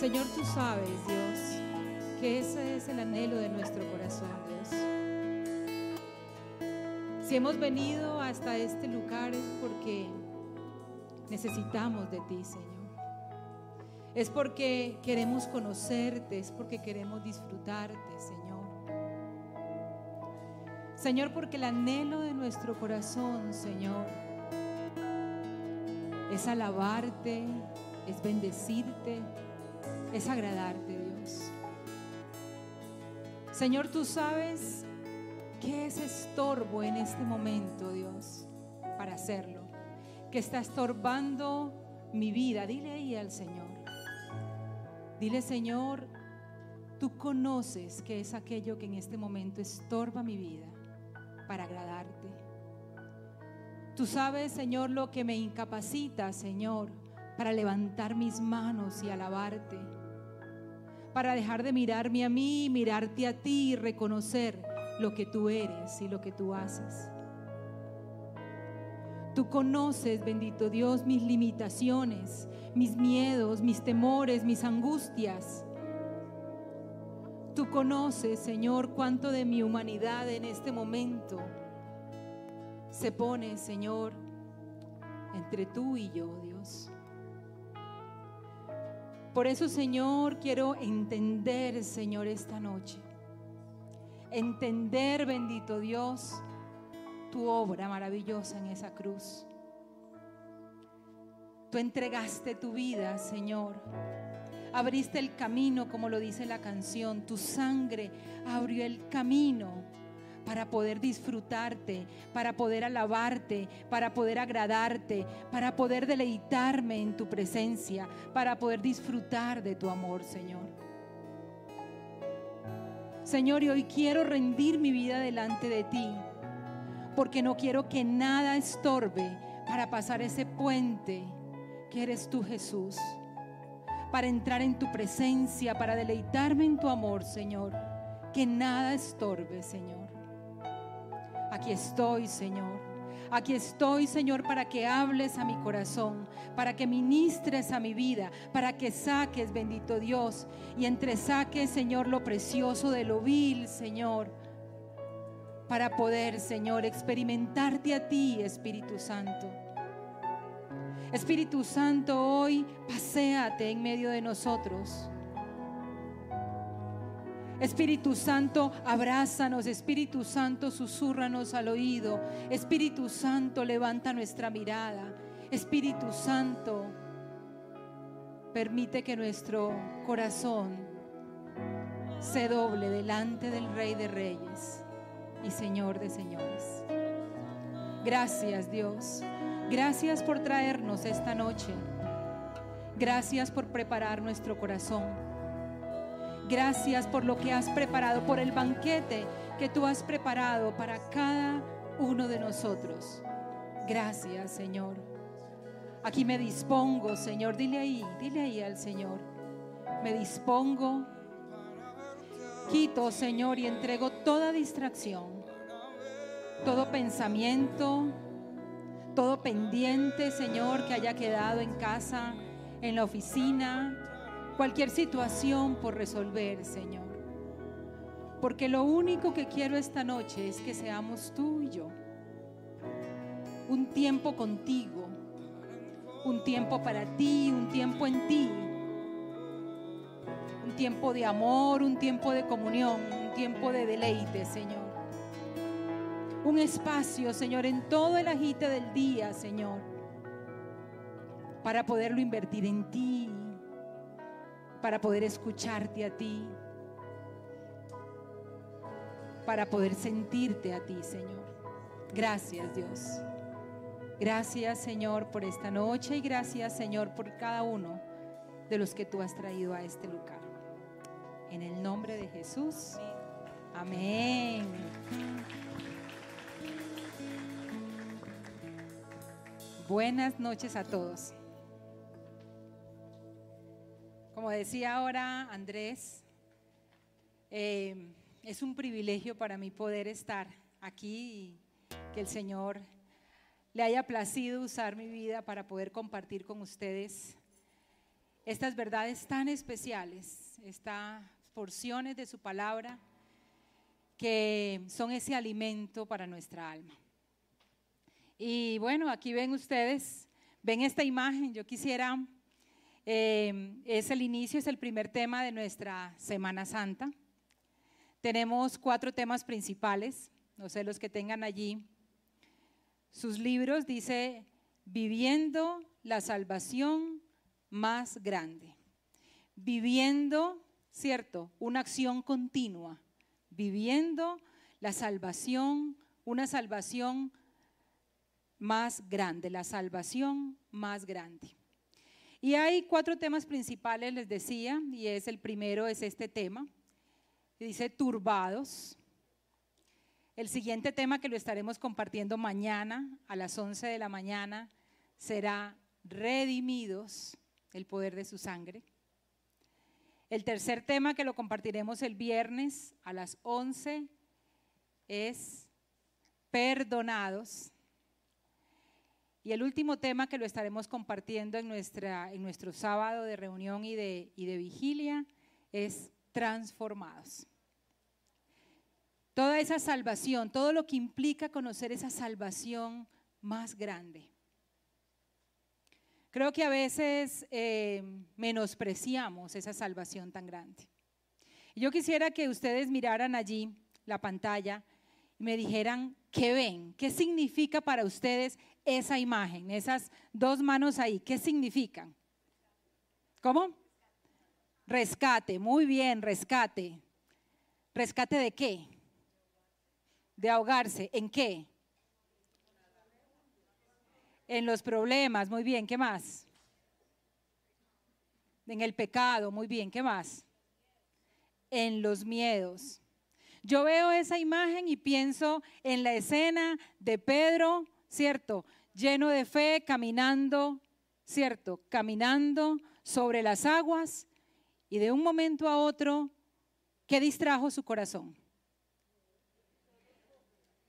Señor, tú sabes, Dios, que ese es el anhelo de nuestro corazón, Dios. Si hemos venido hasta este lugar es porque necesitamos de ti, Señor. Es porque queremos conocerte, es porque queremos disfrutarte, Señor. Señor, porque el anhelo de nuestro corazón, Señor, es alabarte, es bendecirte, es agradarte, Dios. Señor, tú sabes qué es estorbo en este momento, Dios, para hacerlo. Que está estorbando mi vida. Dile ahí al Señor. Dile, Señor, tú conoces qué es aquello que en este momento estorba mi vida para agradarte. Tú sabes, Señor, lo que me incapacita, Señor, para levantar mis manos y alabarte. Para dejar de mirarme a mí, mirarte a ti y reconocer lo que tú eres y lo que tú haces. Tú conoces, bendito Dios, mis limitaciones, mis miedos, mis temores, mis angustias. Tú conoces, Señor, cuánto de mi humanidad en este momento se pone, Señor, entre tú y yo, Dios. Por eso, Señor, quiero entender, Señor, esta noche. Entender, bendito Dios, tu obra maravillosa en esa cruz. Tú entregaste tu vida, Señor. Abriste el camino, como lo dice la canción. Tu sangre abrió el camino para poder disfrutarte, para poder alabarte, para poder agradarte, para poder deleitarme en tu presencia, para poder disfrutar de tu amor, Señor. Señor, y hoy quiero rendir mi vida delante de ti, porque no quiero que nada estorbe para pasar ese puente que eres tú, Jesús, para entrar en tu presencia, para deleitarme en tu amor, Señor. Que nada estorbe, Señor. Aquí estoy, Señor. Aquí estoy, Señor, para que hables a mi corazón, para que ministres a mi vida, para que saques, bendito Dios, y entre saques, Señor, lo precioso de lo vil, Señor, para poder, Señor, experimentarte a ti, Espíritu Santo. Espíritu Santo, hoy paséate en medio de nosotros. Espíritu Santo, abrázanos. Espíritu Santo, susurranos al oído. Espíritu Santo, levanta nuestra mirada. Espíritu Santo, permite que nuestro corazón se doble delante del Rey de Reyes y Señor de Señores. Gracias Dios. Gracias por traernos esta noche. Gracias por preparar nuestro corazón. Gracias por lo que has preparado, por el banquete que tú has preparado para cada uno de nosotros. Gracias, Señor. Aquí me dispongo, Señor. Dile ahí, dile ahí al Señor. Me dispongo. Quito, Señor, y entrego toda distracción, todo pensamiento, todo pendiente, Señor, que haya quedado en casa, en la oficina, cualquier situación por resolver, Señor. Porque lo único que quiero esta noche es que seamos tú y yo. Un tiempo contigo, un tiempo para ti, un tiempo en ti. Un tiempo de amor, un tiempo de comunión, un tiempo de deleite, Señor. Un espacio, Señor, en todo el agite del día, Señor, para poderlo invertir en ti, para poder escucharte a ti, para poder sentirte a ti, Señor. Gracias, Dios. Gracias, Señor, por esta noche y gracias, Señor, por cada uno de los que tú has traído a este lugar. En el nombre de Jesús. Amén. Buenas noches a todos. Como decía ahora Andrés, eh, es un privilegio para mí poder estar aquí y que el Señor le haya placido usar mi vida para poder compartir con ustedes estas verdades tan especiales, estas porciones de su palabra que son ese alimento para nuestra alma. Y bueno, aquí ven ustedes, ven esta imagen, yo quisiera, eh, es el inicio, es el primer tema de nuestra Semana Santa. Tenemos cuatro temas principales, no sé los que tengan allí. Sus libros dice, viviendo la salvación más grande. Viviendo, ¿cierto? Una acción continua. Viviendo la salvación, una salvación más grande, la salvación más grande. Y hay cuatro temas principales, les decía, y es el primero, es este tema, dice turbados. El siguiente tema que lo estaremos compartiendo mañana a las 11 de la mañana será redimidos, el poder de su sangre. El tercer tema que lo compartiremos el viernes a las 11 es perdonados. Y el último tema que lo estaremos compartiendo en, nuestra, en nuestro sábado de reunión y de, y de vigilia es transformados. Toda esa salvación, todo lo que implica conocer esa salvación más grande. Creo que a veces eh, menospreciamos esa salvación tan grande. Yo quisiera que ustedes miraran allí la pantalla y me dijeran qué ven, qué significa para ustedes esa imagen, esas dos manos ahí, qué significan. ¿Cómo? Rescate, muy bien, rescate. ¿Rescate de qué? De ahogarse. ¿En qué? En los problemas, muy bien, ¿qué más? En el pecado, muy bien, ¿qué más? En los miedos. Yo veo esa imagen y pienso en la escena de Pedro, ¿cierto? Lleno de fe, caminando, ¿cierto? Caminando sobre las aguas y de un momento a otro, ¿qué distrajo su corazón?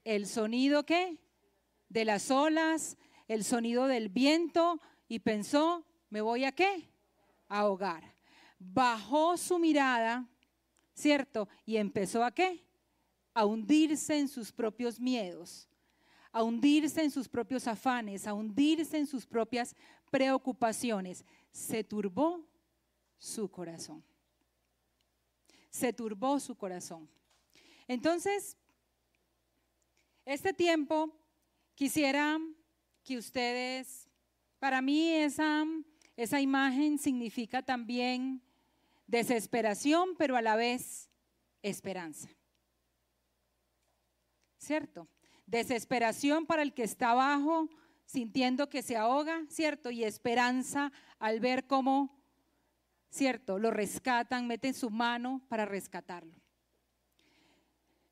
el sonido qué? De las olas, el sonido del viento y pensó, ¿me voy a qué? A ahogar. Bajó su mirada, ¿cierto? Y empezó a qué? A hundirse en sus propios miedos, a hundirse en sus propios afanes, a hundirse en sus propias preocupaciones. Se turbó su corazón. Se turbó su corazón. Entonces, este tiempo quisiera que ustedes, para mí esa, esa imagen significa también desesperación, pero a la vez esperanza. ¿Cierto? Desesperación para el que está abajo, sintiendo que se ahoga, ¿cierto? Y esperanza al ver cómo, ¿cierto? Lo rescatan, meten su mano para rescatarlo.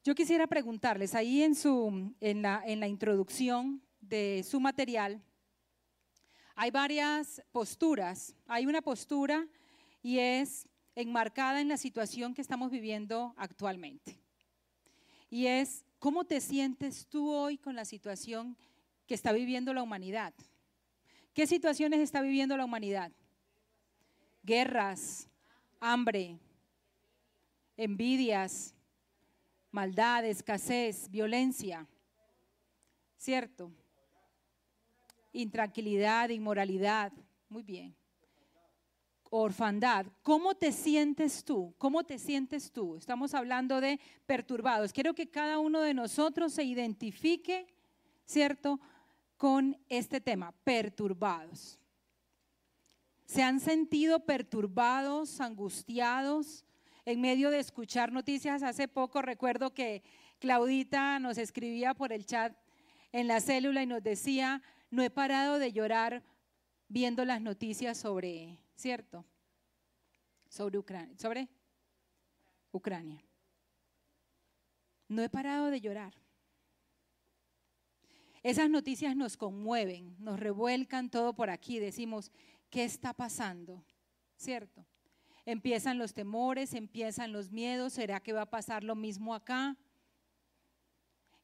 Yo quisiera preguntarles, ahí en, su, en, la, en la introducción de su material, hay varias posturas. Hay una postura y es enmarcada en la situación que estamos viviendo actualmente. Y es, ¿cómo te sientes tú hoy con la situación que está viviendo la humanidad? ¿Qué situaciones está viviendo la humanidad? Guerras, hambre, envidias, maldad, escasez, violencia, ¿cierto? Intranquilidad, inmoralidad, muy bien. Orfandad, ¿cómo te sientes tú? ¿Cómo te sientes tú? Estamos hablando de perturbados. Quiero que cada uno de nosotros se identifique, ¿cierto? Con este tema, perturbados. ¿Se han sentido perturbados, angustiados? en medio de escuchar noticias. Hace poco recuerdo que Claudita nos escribía por el chat en la célula y nos decía, no he parado de llorar viendo las noticias sobre, ¿cierto? Sobre Ucrania. Sobre Ucrania. No he parado de llorar. Esas noticias nos conmueven, nos revuelcan todo por aquí. Decimos, ¿qué está pasando? ¿Cierto? Empiezan los temores, empiezan los miedos. ¿Será que va a pasar lo mismo acá?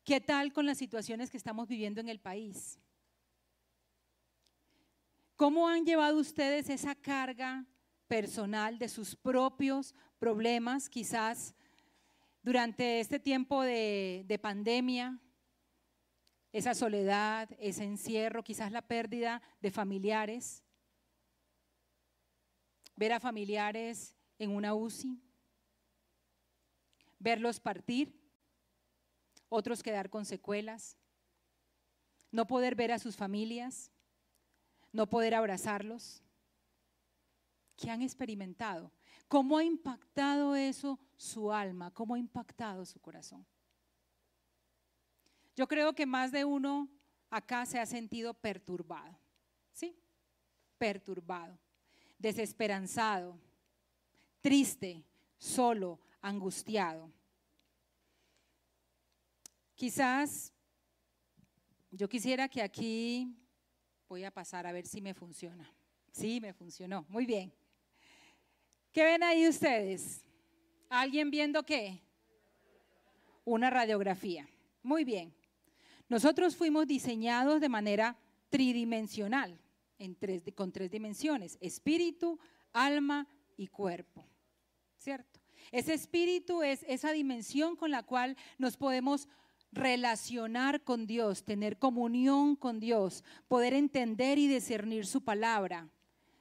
¿Qué tal con las situaciones que estamos viviendo en el país? ¿Cómo han llevado ustedes esa carga personal de sus propios problemas, quizás durante este tiempo de, de pandemia, esa soledad, ese encierro, quizás la pérdida de familiares, ver a familiares en una UCI, verlos partir, otros quedar con secuelas, no poder ver a sus familias, no poder abrazarlos. ¿Qué han experimentado? ¿Cómo ha impactado eso su alma? ¿Cómo ha impactado su corazón? Yo creo que más de uno acá se ha sentido perturbado, ¿sí? Perturbado, desesperanzado, triste, solo, angustiado. Quizás yo quisiera que aquí, voy a pasar a ver si me funciona. Sí, me funcionó. Muy bien. ¿Qué ven ahí ustedes? ¿Alguien viendo qué? Una radiografía. Muy bien. Nosotros fuimos diseñados de manera tridimensional, con tres dimensiones, espíritu, alma y cuerpo. ¿Cierto? Ese espíritu es esa dimensión con la cual nos podemos relacionar con Dios, tener comunión con Dios, poder entender y discernir su palabra.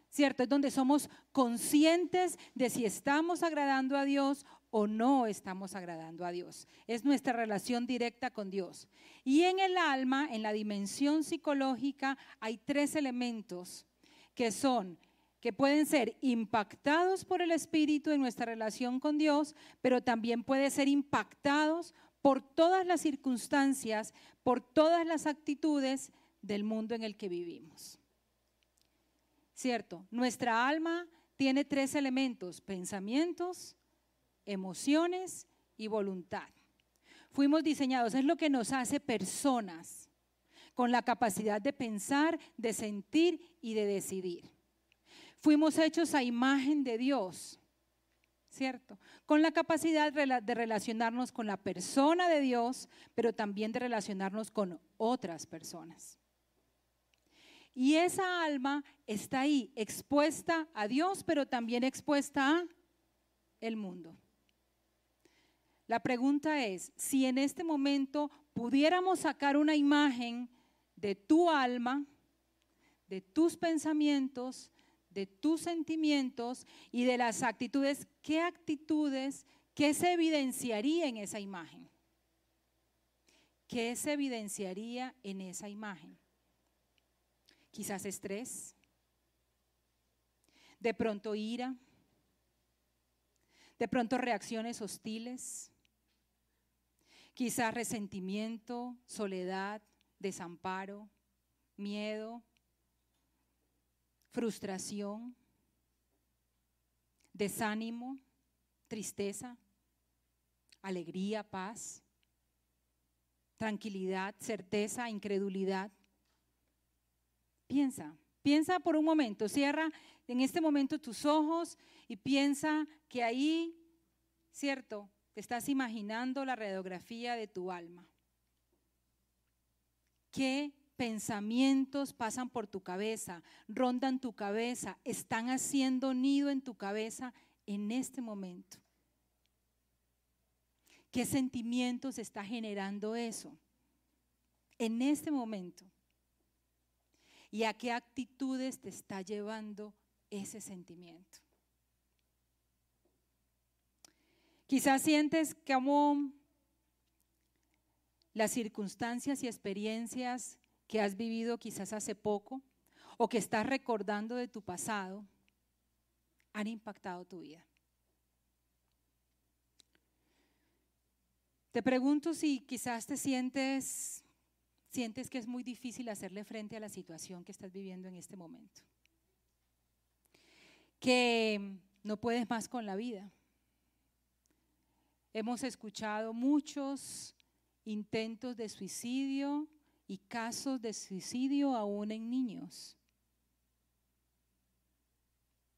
¿Cierto? Es donde somos conscientes de si estamos agradando a Dios o no estamos agradando a Dios. Es nuestra relación directa con Dios. Y en el alma, en la dimensión psicológica, hay tres elementos que son que pueden ser impactados por el Espíritu en nuestra relación con Dios, pero también pueden ser impactados por todas las circunstancias, por todas las actitudes del mundo en el que vivimos. ¿Cierto? Nuestra alma tiene tres elementos, pensamientos, emociones y voluntad. Fuimos diseñados, es lo que nos hace personas, con la capacidad de pensar, de sentir y de decidir. Fuimos hechos a imagen de Dios. ¿Cierto? Con la capacidad de relacionarnos con la persona de Dios, pero también de relacionarnos con otras personas. Y esa alma está ahí, expuesta a Dios, pero también expuesta a el mundo. La pregunta es, si en este momento pudiéramos sacar una imagen de tu alma, de tus pensamientos, de tus sentimientos y de las actitudes, ¿qué actitudes, qué se evidenciaría en esa imagen? ¿Qué se evidenciaría en esa imagen? Quizás estrés, de pronto ira, de pronto reacciones hostiles, quizás resentimiento, soledad, desamparo, miedo, frustración, desánimo, tristeza, alegría, paz, tranquilidad, certeza, incredulidad. Piensa, piensa por un momento, cierra en este momento tus ojos y piensa que ahí, cierto, te estás imaginando la radiografía de tu alma. ¿Qué pensamientos pasan por tu cabeza, rondan tu cabeza, están haciendo nido en tu cabeza en este momento. ¿Qué sentimientos está generando eso? En este momento. ¿Y a qué actitudes te está llevando ese sentimiento? Quizás sientes como las circunstancias y experiencias que has vivido quizás hace poco o que estás recordando de tu pasado han impactado tu vida. Te pregunto si quizás te sientes sientes que es muy difícil hacerle frente a la situación que estás viviendo en este momento. Que no puedes más con la vida. Hemos escuchado muchos intentos de suicidio y casos de suicidio aún en niños.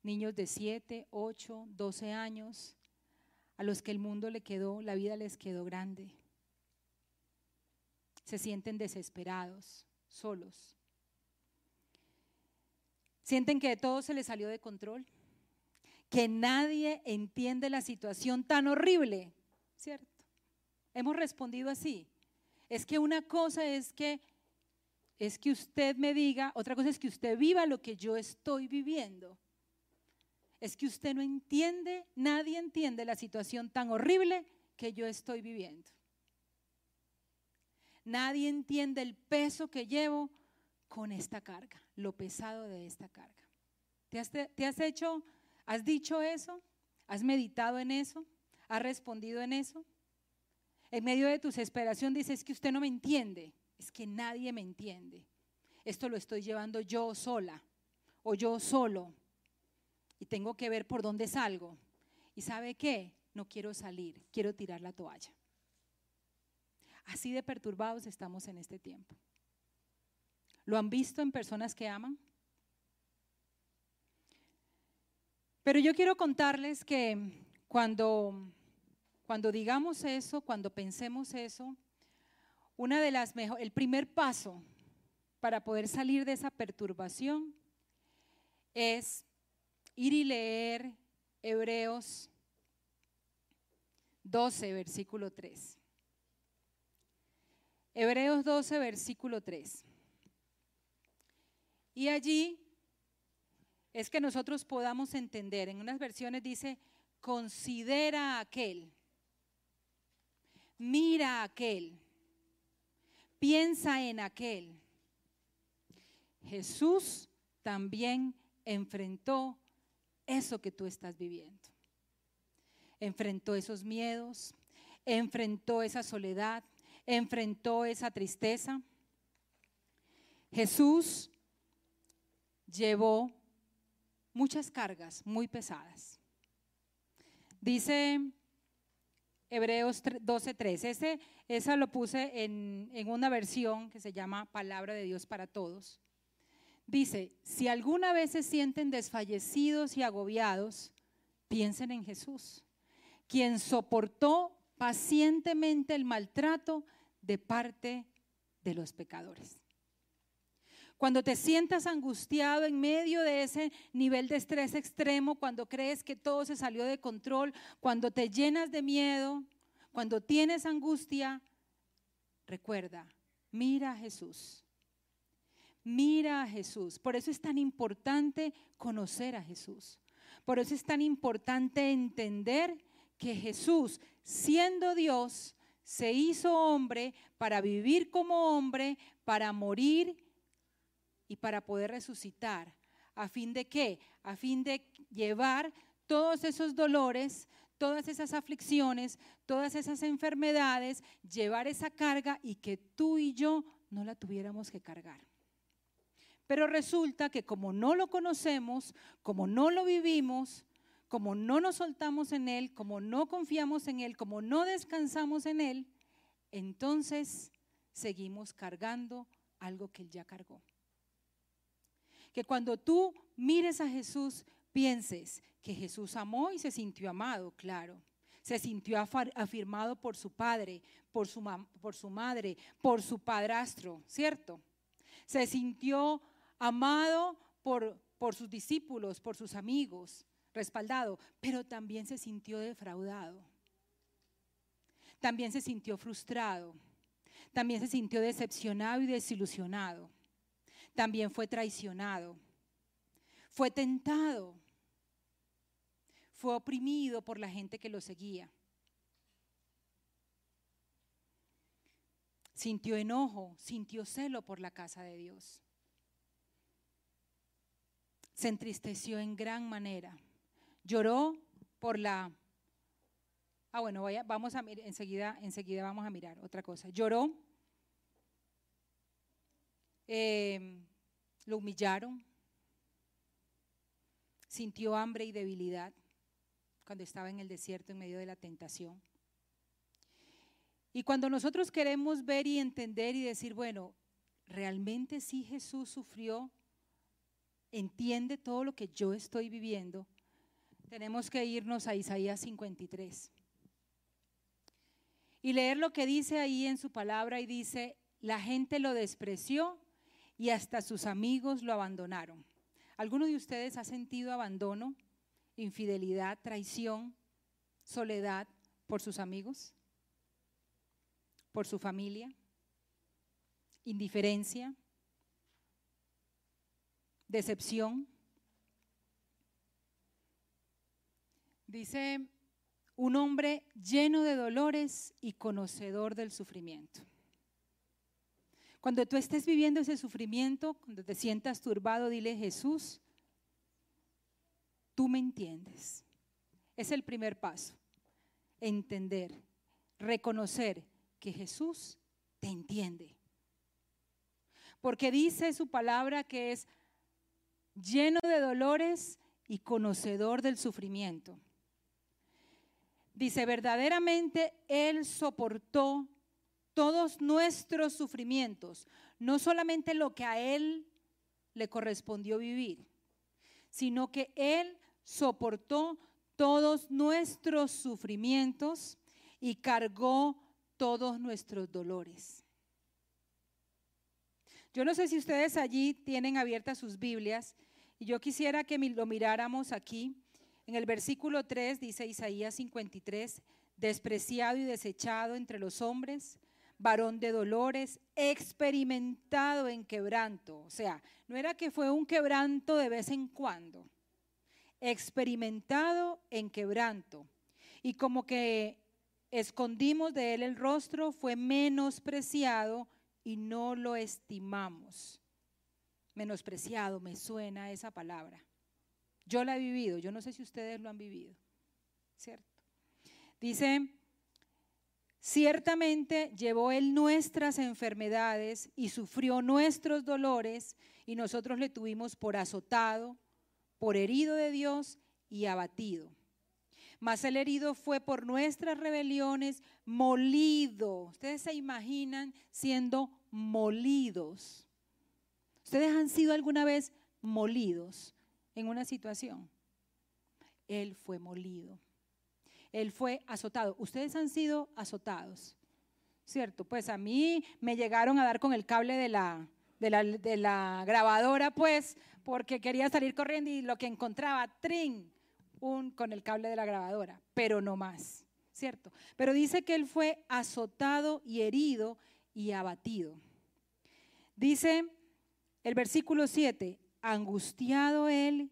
Niños de 7, 8, 12 años, a los que el mundo le quedó, la vida les quedó grande. Se sienten desesperados, solos. Sienten que todo se les salió de control, que nadie entiende la situación tan horrible, ¿cierto? Hemos respondido así. Es que una cosa es que es que usted me diga, otra cosa es que usted viva lo que yo estoy viviendo. Es que usted no entiende, nadie entiende la situación tan horrible que yo estoy viviendo. Nadie entiende el peso que llevo con esta carga, lo pesado de esta carga. ¿Te has, has hecho, has dicho eso? ¿Has meditado en eso? ¿Has respondido en eso? En medio de tu desesperación dices que usted no me entiende, es que nadie me entiende. Esto lo estoy llevando yo sola o yo solo y tengo que ver por dónde salgo. ¿Y sabe qué? No quiero salir, quiero tirar la toalla. Así de perturbados estamos en este tiempo. ¿Lo han visto en personas que aman? Pero yo quiero contarles que cuando, cuando digamos eso, cuando pensemos eso, una de las el primer paso para poder salir de esa perturbación es ir y leer Hebreos 12, versículo 3. Hebreos 12, versículo 3. Y allí es que nosotros podamos entender, en unas versiones dice, considera aquel, mira aquel, piensa en aquel. Jesús también enfrentó eso que tú estás viviendo. Enfrentó esos miedos, enfrentó esa soledad, enfrentó esa tristeza. Jesús llevó muchas cargas muy pesadas. Dice Hebreos 12:3, ese, esa lo puse en, en una versión que se llama Palabra de Dios para Todos. Dice, si alguna vez se sienten desfallecidos y agobiados, piensen en Jesús, quien soportó pacientemente el maltrato de parte de los pecadores. Cuando te sientas angustiado en medio de ese nivel de estrés extremo, cuando crees que todo se salió de control, cuando te llenas de miedo, cuando tienes angustia, recuerda, mira a Jesús. Mira a Jesús. Por eso es tan importante conocer a Jesús. Por eso es tan importante entender que Jesús, siendo Dios, se hizo hombre para vivir como hombre, para morir y para poder resucitar. ¿A fin de qué? A fin de llevar todos esos dolores, todas esas aflicciones, todas esas enfermedades, llevar esa carga y que tú y yo no la tuviéramos que cargar. Pero resulta que como no lo conocemos, como no lo vivimos, como no nos soltamos en Él, como no confiamos en Él, como no descansamos en Él, entonces seguimos cargando algo que Él ya cargó. Que cuando tú mires a Jesús, pienses que Jesús amó y se sintió amado, claro. Se sintió afirmado por su padre, por su, por su madre, por su padrastro, ¿cierto? Se sintió amado por, por sus discípulos, por sus amigos, respaldado, pero también se sintió defraudado. También se sintió frustrado. También se sintió decepcionado y desilusionado. También fue traicionado. Fue tentado. Fue oprimido por la gente que lo seguía. Sintió enojo, sintió celo por la casa de Dios se entristeció en gran manera. Lloró por la... Ah, bueno, vamos a enseguida, enseguida vamos a mirar otra cosa. Lloró, em, lo humillaron, sintió hambre y debilidad cuando estaba en el desierto en medio de la tentación. Y cuando nosotros queremos ver y entender y decir, bueno, realmente sí Jesús sufrió entiende todo lo que yo estoy viviendo, tenemos que irnos a Isaías 53 y leer lo que dice ahí en su palabra y dice, la gente lo despreció y hasta sus amigos lo abandonaron. ¿Alguno de ustedes ha sentido abandono infidelidad, traición, soledad por sus amigos, por su familia, indiferencia, decepción. Dice un hombre lleno de dolores y conocedor del sufrimiento. Cuando tú estés viviendo ese sufrimiento, cuando te sientas turbado, dile Jesús, tú me entiendes. Es el primer paso. Entender, reconocer que Jesús te entiende. Porque dice su palabra que es lleno de dolores y conocedor del sufrimiento. Dice, verdaderamente Él soportó todos nuestros sufrimientos, no solamente lo que a Él le correspondió vivir, sino que Él soportó todos nuestros sufrimientos y cargó todos nuestros dolores. Yo no sé si ustedes allí tienen abiertas sus Biblias y yo quisiera que lo miráramos aquí. En el versículo 3 dice Isaías 53, despreciado y desechado entre los hombres, varón de dolores, experimentado en quebranto. O sea, no era que fue un quebranto de vez en cuando, experimentado en quebranto. Y como que escondimos de él el rostro, fue menospreciado y no lo estimamos. Menospreciado, me suena esa palabra. Yo la he vivido, yo no sé si ustedes lo han vivido, ¿cierto? Dice, ciertamente llevó él nuestras enfermedades y sufrió nuestros dolores y nosotros le tuvimos por azotado, por herido de Dios y abatido. Mas el herido fue por nuestras rebeliones, molido. Ustedes se imaginan siendo molidos. ¿Ustedes han sido alguna vez molidos en una situación? Él fue molido. Él fue azotado. Ustedes han sido azotados, ¿cierto? Pues a mí me llegaron a dar con el cable de la, de la, grabadora, pues, porque quería salir corriendo y lo que encontraba, trin, un, con el cable de la grabadora, pero no más, ¿cierto? Pero dice que él fue azotado y herido y abatido. Dice el versículo 7, angustiado él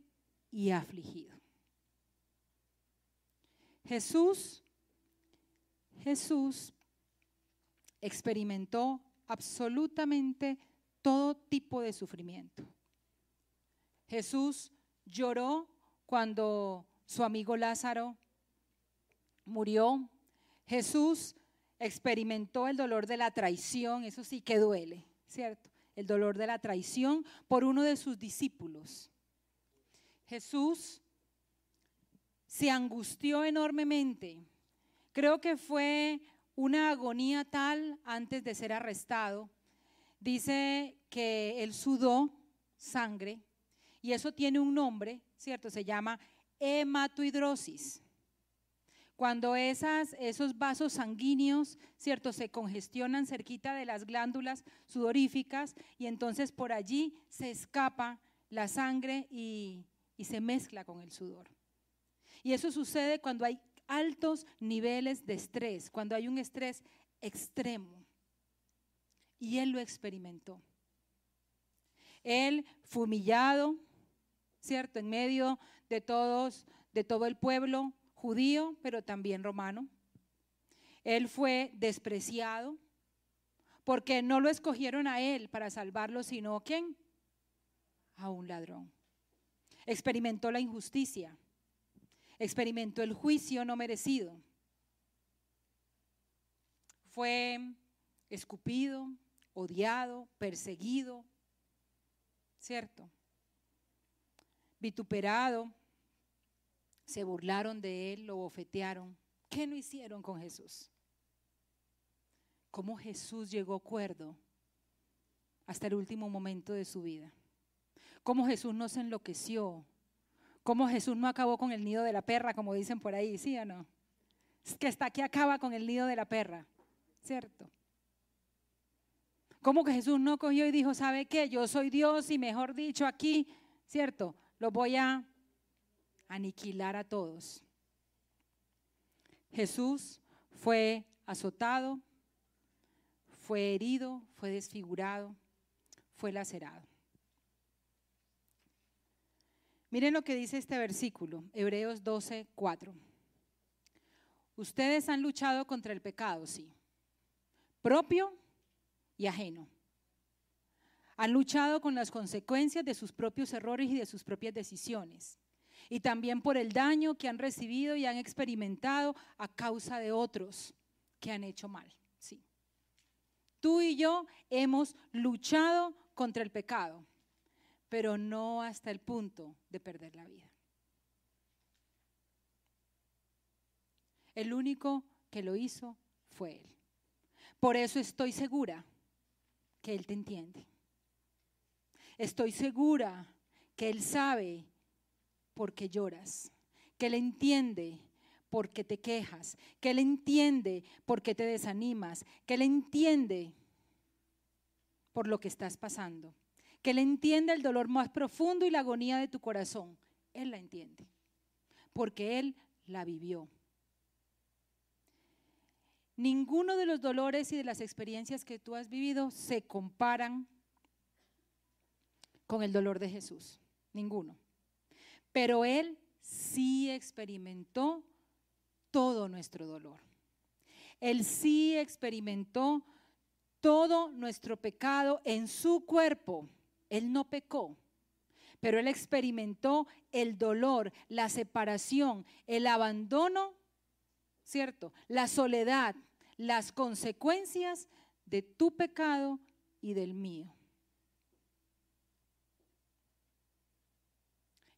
y afligido. Jesús, Jesús experimentó absolutamente todo tipo de sufrimiento. Jesús lloró cuando su amigo Lázaro murió. Jesús experimentó el dolor de la traición, eso sí que duele, ¿cierto? El dolor de la traición por uno de sus discípulos. Jesús se angustió enormemente. Creo que fue una agonía tal antes de ser arrestado. Dice que él sudó sangre y eso tiene un nombre, ¿cierto? Se llama hematohidrosis. Cuando esos vasos sanguíneos, ¿cierto? Se congestionan cerquita de las glándulas sudoríficas y entonces por allí se escapa la sangre y se mezcla con el sudor. Y eso sucede cuando hay altos niveles de estrés, cuando hay un estrés extremo. Y él lo experimentó. Él fue humillado, ¿cierto? En medio de todos, de todo el pueblo judío, pero también romano. Él fue despreciado porque no lo escogieron a él para salvarlo, sino quién? A un ladrón. Experimentó la injusticia, experimentó el juicio no merecido. Fue escupido, odiado, perseguido, ¿cierto? vituperado, se burlaron de él, lo bofetearon. ¿Qué no hicieron con Jesús? ¿Cómo Jesús llegó cuerdo hasta el último momento de su vida? ¿Cómo Jesús no se enloqueció? ¿Cómo Jesús no acabó con el nido de la perra, como dicen por ahí, sí o no? Es que hasta aquí acaba con el nido de la perra, ¿cierto? ¿Cómo que Jesús no cogió y dijo, ¿sabe qué? Yo soy Dios y mejor dicho aquí, ¿cierto? lo voy a aniquilar a todos. Jesús fue azotado, fue herido, fue desfigurado, fue lacerado. Miren lo que dice este versículo, Hebreos 12, 4. Ustedes han luchado contra el pecado, sí, propio y ajeno. Han luchado con las consecuencias de sus propios errores y de sus propias decisiones. Y también por el daño que han recibido y han experimentado a causa de otros que han hecho mal. Sí. Tú y yo hemos luchado contra el pecado, pero no hasta el punto de perder la vida. El único que lo hizo fue Él. Por eso estoy segura que Él te entiende. Estoy segura que Él sabe por qué lloras, que Él entiende por qué te quejas, que Él entiende por qué te desanimas, que Él entiende por lo que estás pasando, que Él entiende el dolor más profundo y la agonía de tu corazón. Él la entiende, porque Él la vivió. Ninguno de los dolores y de las experiencias que tú has vivido se comparan con el dolor de Jesús. Ninguno. Pero Él sí experimentó todo nuestro dolor. Él sí experimentó todo nuestro pecado en su cuerpo. Él no pecó, pero Él experimentó el dolor, la separación, el abandono ¿cierto? La soledad, las consecuencias de tu pecado y del mío.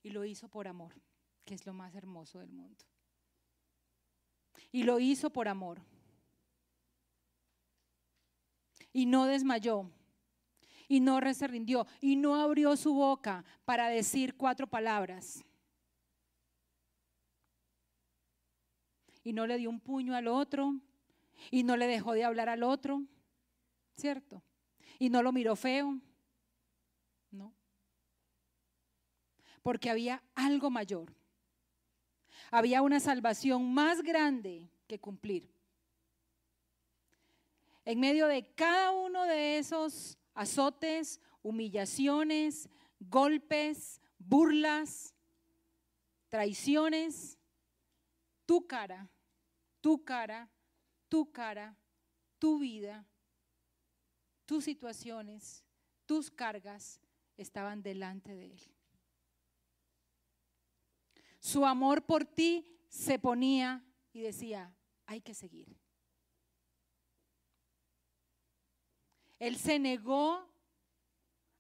Y lo hizo por amor, que es lo más hermoso del mundo. Y lo hizo por amor. Y no desmayó. Y no se rindió. Y no abrió su boca para decir cuatro palabras. y no le dio un puño al otro y no le dejó de hablar al otro, ¿cierto? Y no lo miró feo, no. Porque había algo mayor. Había una salvación más grande que cumplir. En medio de cada uno de esos azotes, humillaciones, golpes, burlas, traiciones, tu cara tu cara, tu cara, tu vida, tus situaciones, tus cargas estaban delante de Él. Su amor por ti se ponía y decía, hay que seguir. Él se negó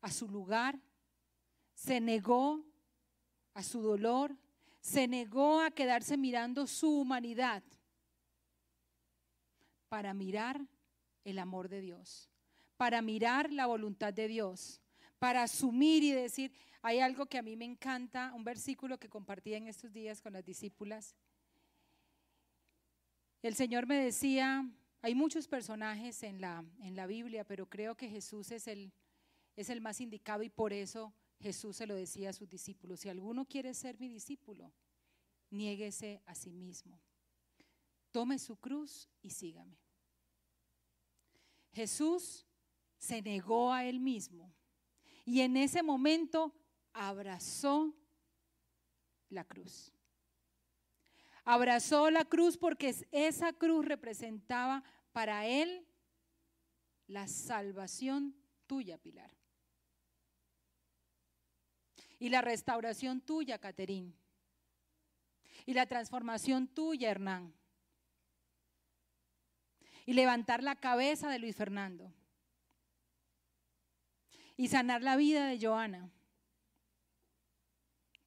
a su lugar, se negó a su dolor, se negó a quedarse mirando su humanidad para mirar el amor de Dios, para mirar la voluntad de Dios, para asumir y decir, hay algo que a mí me encanta, un versículo que compartí en estos días con las discípulas. El Señor me decía, hay muchos personajes en la, en la Biblia, pero creo que Jesús es el, es el más indicado y por eso Jesús se lo decía a sus discípulos, si alguno quiere ser mi discípulo, niéguese a sí mismo tome su cruz y sígame. Jesús se negó a él mismo y en ese momento abrazó la cruz. Abrazó la cruz porque esa cruz representaba para él la salvación tuya, Pilar. Y la restauración tuya, Caterín. Y la transformación tuya, Hernán y levantar la cabeza de Luis Fernando y sanar la vida de Joana.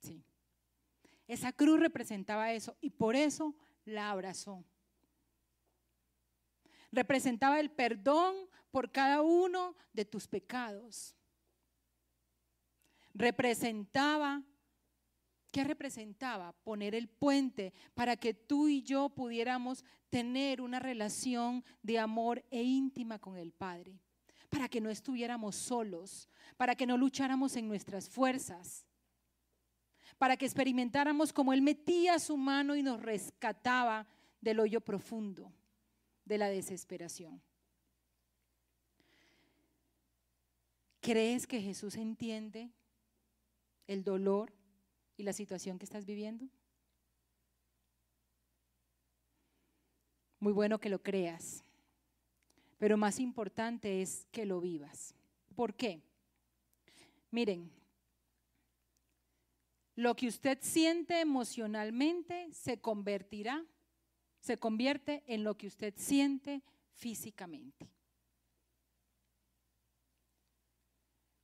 Sí. Esa cruz representaba eso y por eso la abrazó. Representaba el perdón por cada uno de tus pecados. Representaba ¿Qué representaba? Poner el puente para que tú y yo pudiéramos tener una relación de amor e íntima con el Padre, para que no estuviéramos solos, para que no lucháramos en nuestras fuerzas, para que experimentáramos como Él metía su mano y nos rescataba del hoyo profundo de la desesperación. ¿Crees que Jesús entiende el dolor y la situación que estás viviendo? Muy bueno que lo creas, pero más importante es que lo vivas. ¿Por qué? Miren, lo que usted siente emocionalmente se convertirá, se convierte en lo que usted siente físicamente.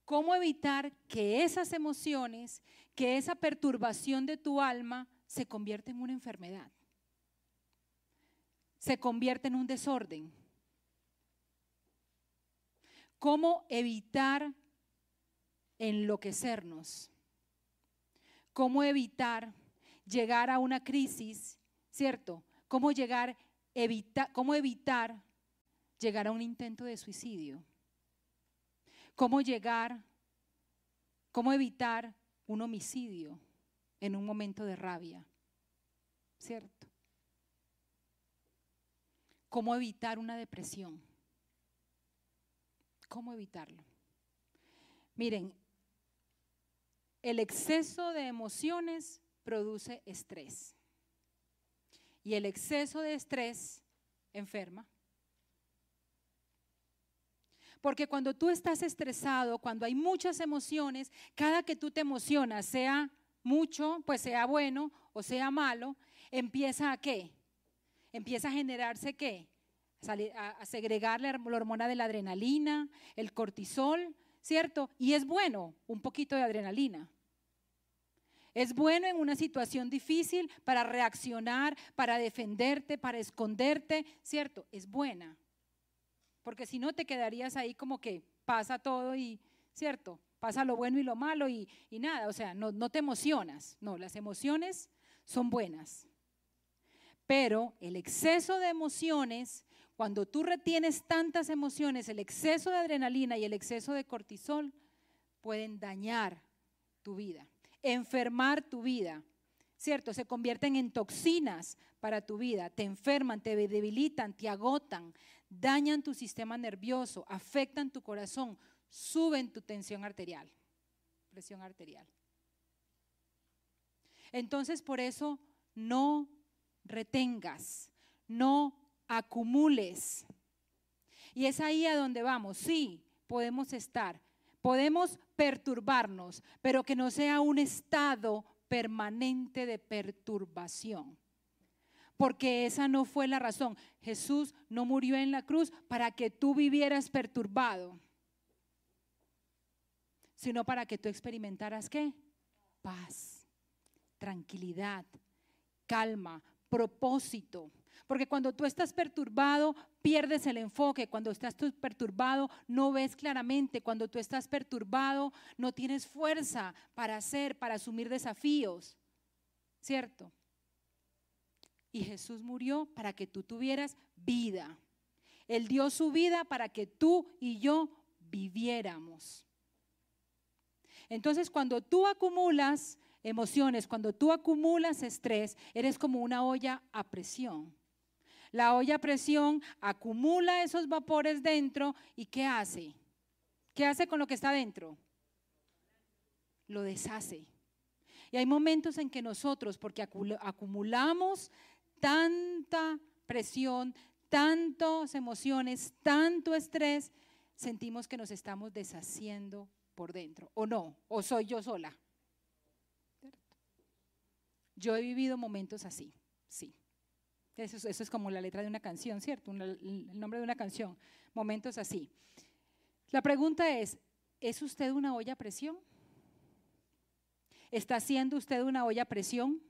¿Cómo evitar que esas emociones, que esa perturbación de tu alma se convierta en una enfermedad? Se convierte en un desorden. ¿Cómo evitar enloquecernos? ¿Cómo evitar llegar a una crisis, cierto? ¿Cómo llegar cómo evitar llegar a un intento de suicidio? cómo llegar, cómo evitar un homicidio en un momento de rabia, ¿cierto? ¿Cómo evitar una depresión? ¿Cómo evitarlo? Miren, el exceso de emociones produce estrés. Y el exceso de estrés enferma. Porque cuando tú estás estresado, cuando hay muchas emociones, cada que tú te emocionas, sea mucho, pues sea bueno o sea malo, empieza a qué? Empieza a generarse qué? A, segregar la hormona de la adrenalina, el cortisol, ¿cierto? Y es bueno un poquito de adrenalina. Es bueno en una situación difícil para reaccionar, para defenderte, para esconderte, ¿cierto? Es buena porque si no te quedarías ahí como que pasa todo y, ¿cierto? Pasa lo bueno y lo malo y, nada, o sea, no, no te emocionas, no, las emociones son buenas. Pero el exceso de emociones, cuando tú retienes tantas emociones, el exceso de adrenalina y el exceso de cortisol pueden dañar tu vida, enfermar tu vida, ¿cierto? Se convierten en toxinas para tu vida, te enferman, te debilitan, te agotan, dañan tu sistema nervioso, afectan tu corazón, suben tu tensión arterial, presión arterial. Entonces, por eso no retengas, no acumules. Y es ahí a donde vamos. Sí, podemos estar, podemos perturbarnos, pero que no sea un estado permanente de perturbación porque esa no fue la razón. Jesús no murió en la cruz para que tú vivieras perturbado, sino para que tú experimentaras qué? Paz, tranquilidad, calma, propósito. Porque cuando tú estás perturbado, pierdes el enfoque. Cuando estás perturbado, no ves claramente. Cuando tú estás perturbado, no tienes fuerza para hacer, para asumir desafíos. ¿Cierto? y Jesús murió para que tú tuvieras vida. Él dio su vida para que tú y yo viviéramos. Entonces, cuando tú acumulas emociones, cuando tú acumulas estrés, eres como una olla a presión. La olla a presión acumula esos vapores dentro y ¿qué hace? ¿Qué hace con lo que está dentro? Lo deshace. Y hay momentos en que nosotros, porque acumulamos tanta presión, tantas emociones, tanto estrés, sentimos que nos estamos deshaciendo por dentro. ¿O no? ¿O soy yo sola? Yo he vivido momentos así, sí. Eso, es como la letra de una canción, ¿cierto? el nombre de una canción. Momentos así. La pregunta es, ¿es usted una olla a presión? ¿Está siendo usted una olla a presión?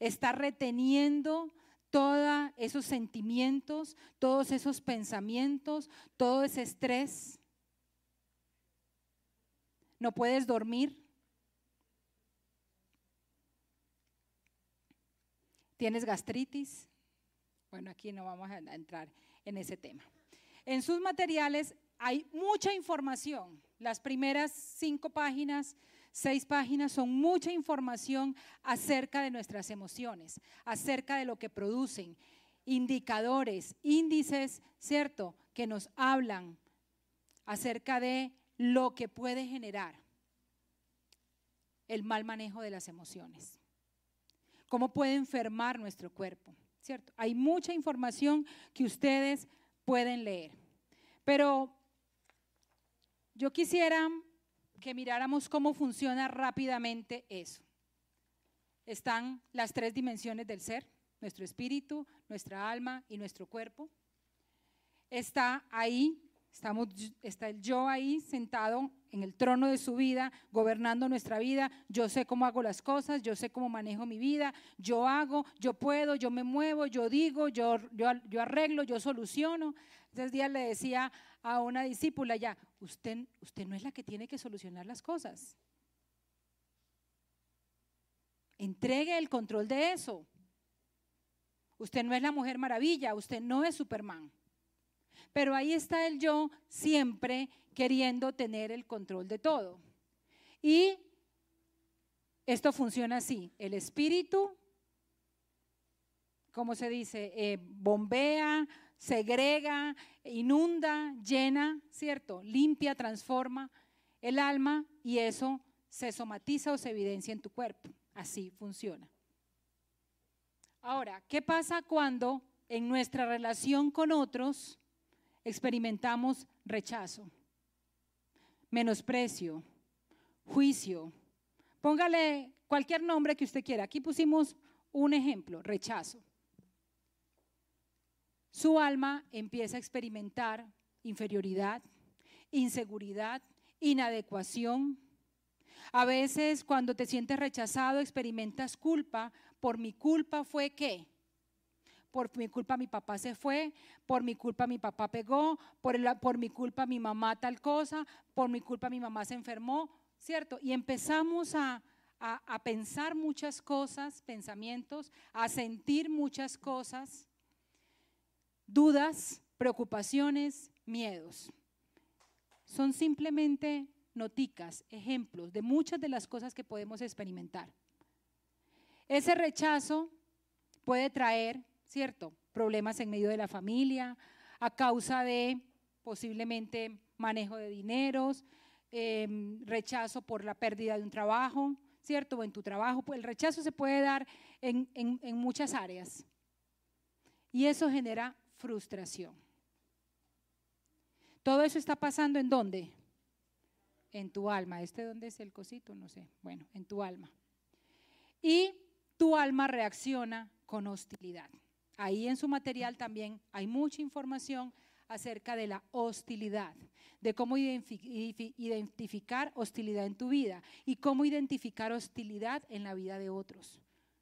está reteniendo todos esos sentimientos, todos esos pensamientos, todo ese estrés. No puedes dormir. ¿Tienes gastritis? Bueno, aquí no vamos a entrar en ese tema. En sus materiales hay mucha información. Las primeras cinco páginas Seis páginas son mucha información acerca de nuestras emociones, acerca de lo que producen, indicadores, índices, ¿cierto? Que nos hablan acerca de lo que puede generar el mal manejo de las emociones. Cómo puede enfermar nuestro cuerpo, ¿cierto? Hay mucha información que ustedes pueden leer. Pero yo quisiera que miráramos cómo funciona rápidamente eso. Están las tres dimensiones del ser, nuestro espíritu, nuestra alma y nuestro cuerpo. Está ahí, estamos, está el yo ahí sentado en el trono de su vida, gobernando nuestra vida. Yo sé cómo hago las cosas, yo sé cómo manejo mi vida, yo hago, yo puedo, yo me muevo, yo digo, yo, yo, arreglo, yo soluciono. Entonces día le decía a una discípula ya, usted, usted no es la que tiene que solucionar las cosas. Entregue el control de eso. Usted no es la mujer maravilla, usted no es Superman. Pero ahí está el yo siempre queriendo tener el control de todo. Y esto funciona así. El espíritu, ¿cómo se dice? Eh, bombea, segrega, inunda, llena, ¿cierto? Limpia, transforma el alma y eso se somatiza o se evidencia en tu cuerpo. Así funciona. Ahora, ¿qué pasa cuando en nuestra relación con otros experimentamos rechazo, menosprecio, juicio? Póngale cualquier nombre que usted quiera. Aquí pusimos un ejemplo, rechazo su alma empieza a experimentar inferioridad, inseguridad, inadecuación. A veces cuando te sientes rechazado experimentas culpa. Por mi culpa fue qué? Por mi culpa mi papá se fue, por mi culpa mi papá pegó, por, por mi culpa mi mamá tal cosa, por mi culpa mi mamá se enfermó, ¿cierto? Y empezamos a, a pensar muchas cosas, pensamientos, a sentir muchas cosas dudas, preocupaciones, miedos. Son simplemente noticas, ejemplos de muchas de las cosas que podemos experimentar. Ese rechazo puede traer, ¿cierto?, problemas en medio de la familia, a causa de posiblemente manejo de dineros, em, rechazo por la pérdida de un trabajo, ¿cierto? O en tu trabajo. Pues el rechazo se puede dar en, en muchas áreas. Y eso genera frustración. Todo eso está pasando en dónde? En tu alma. ¿Este dónde es el cosito? No sé. Bueno, en tu alma. Y tu alma reacciona con hostilidad. Ahí en su material también hay mucha información acerca de la hostilidad, de cómo identificar hostilidad en tu vida y cómo identificar hostilidad en la vida de otros.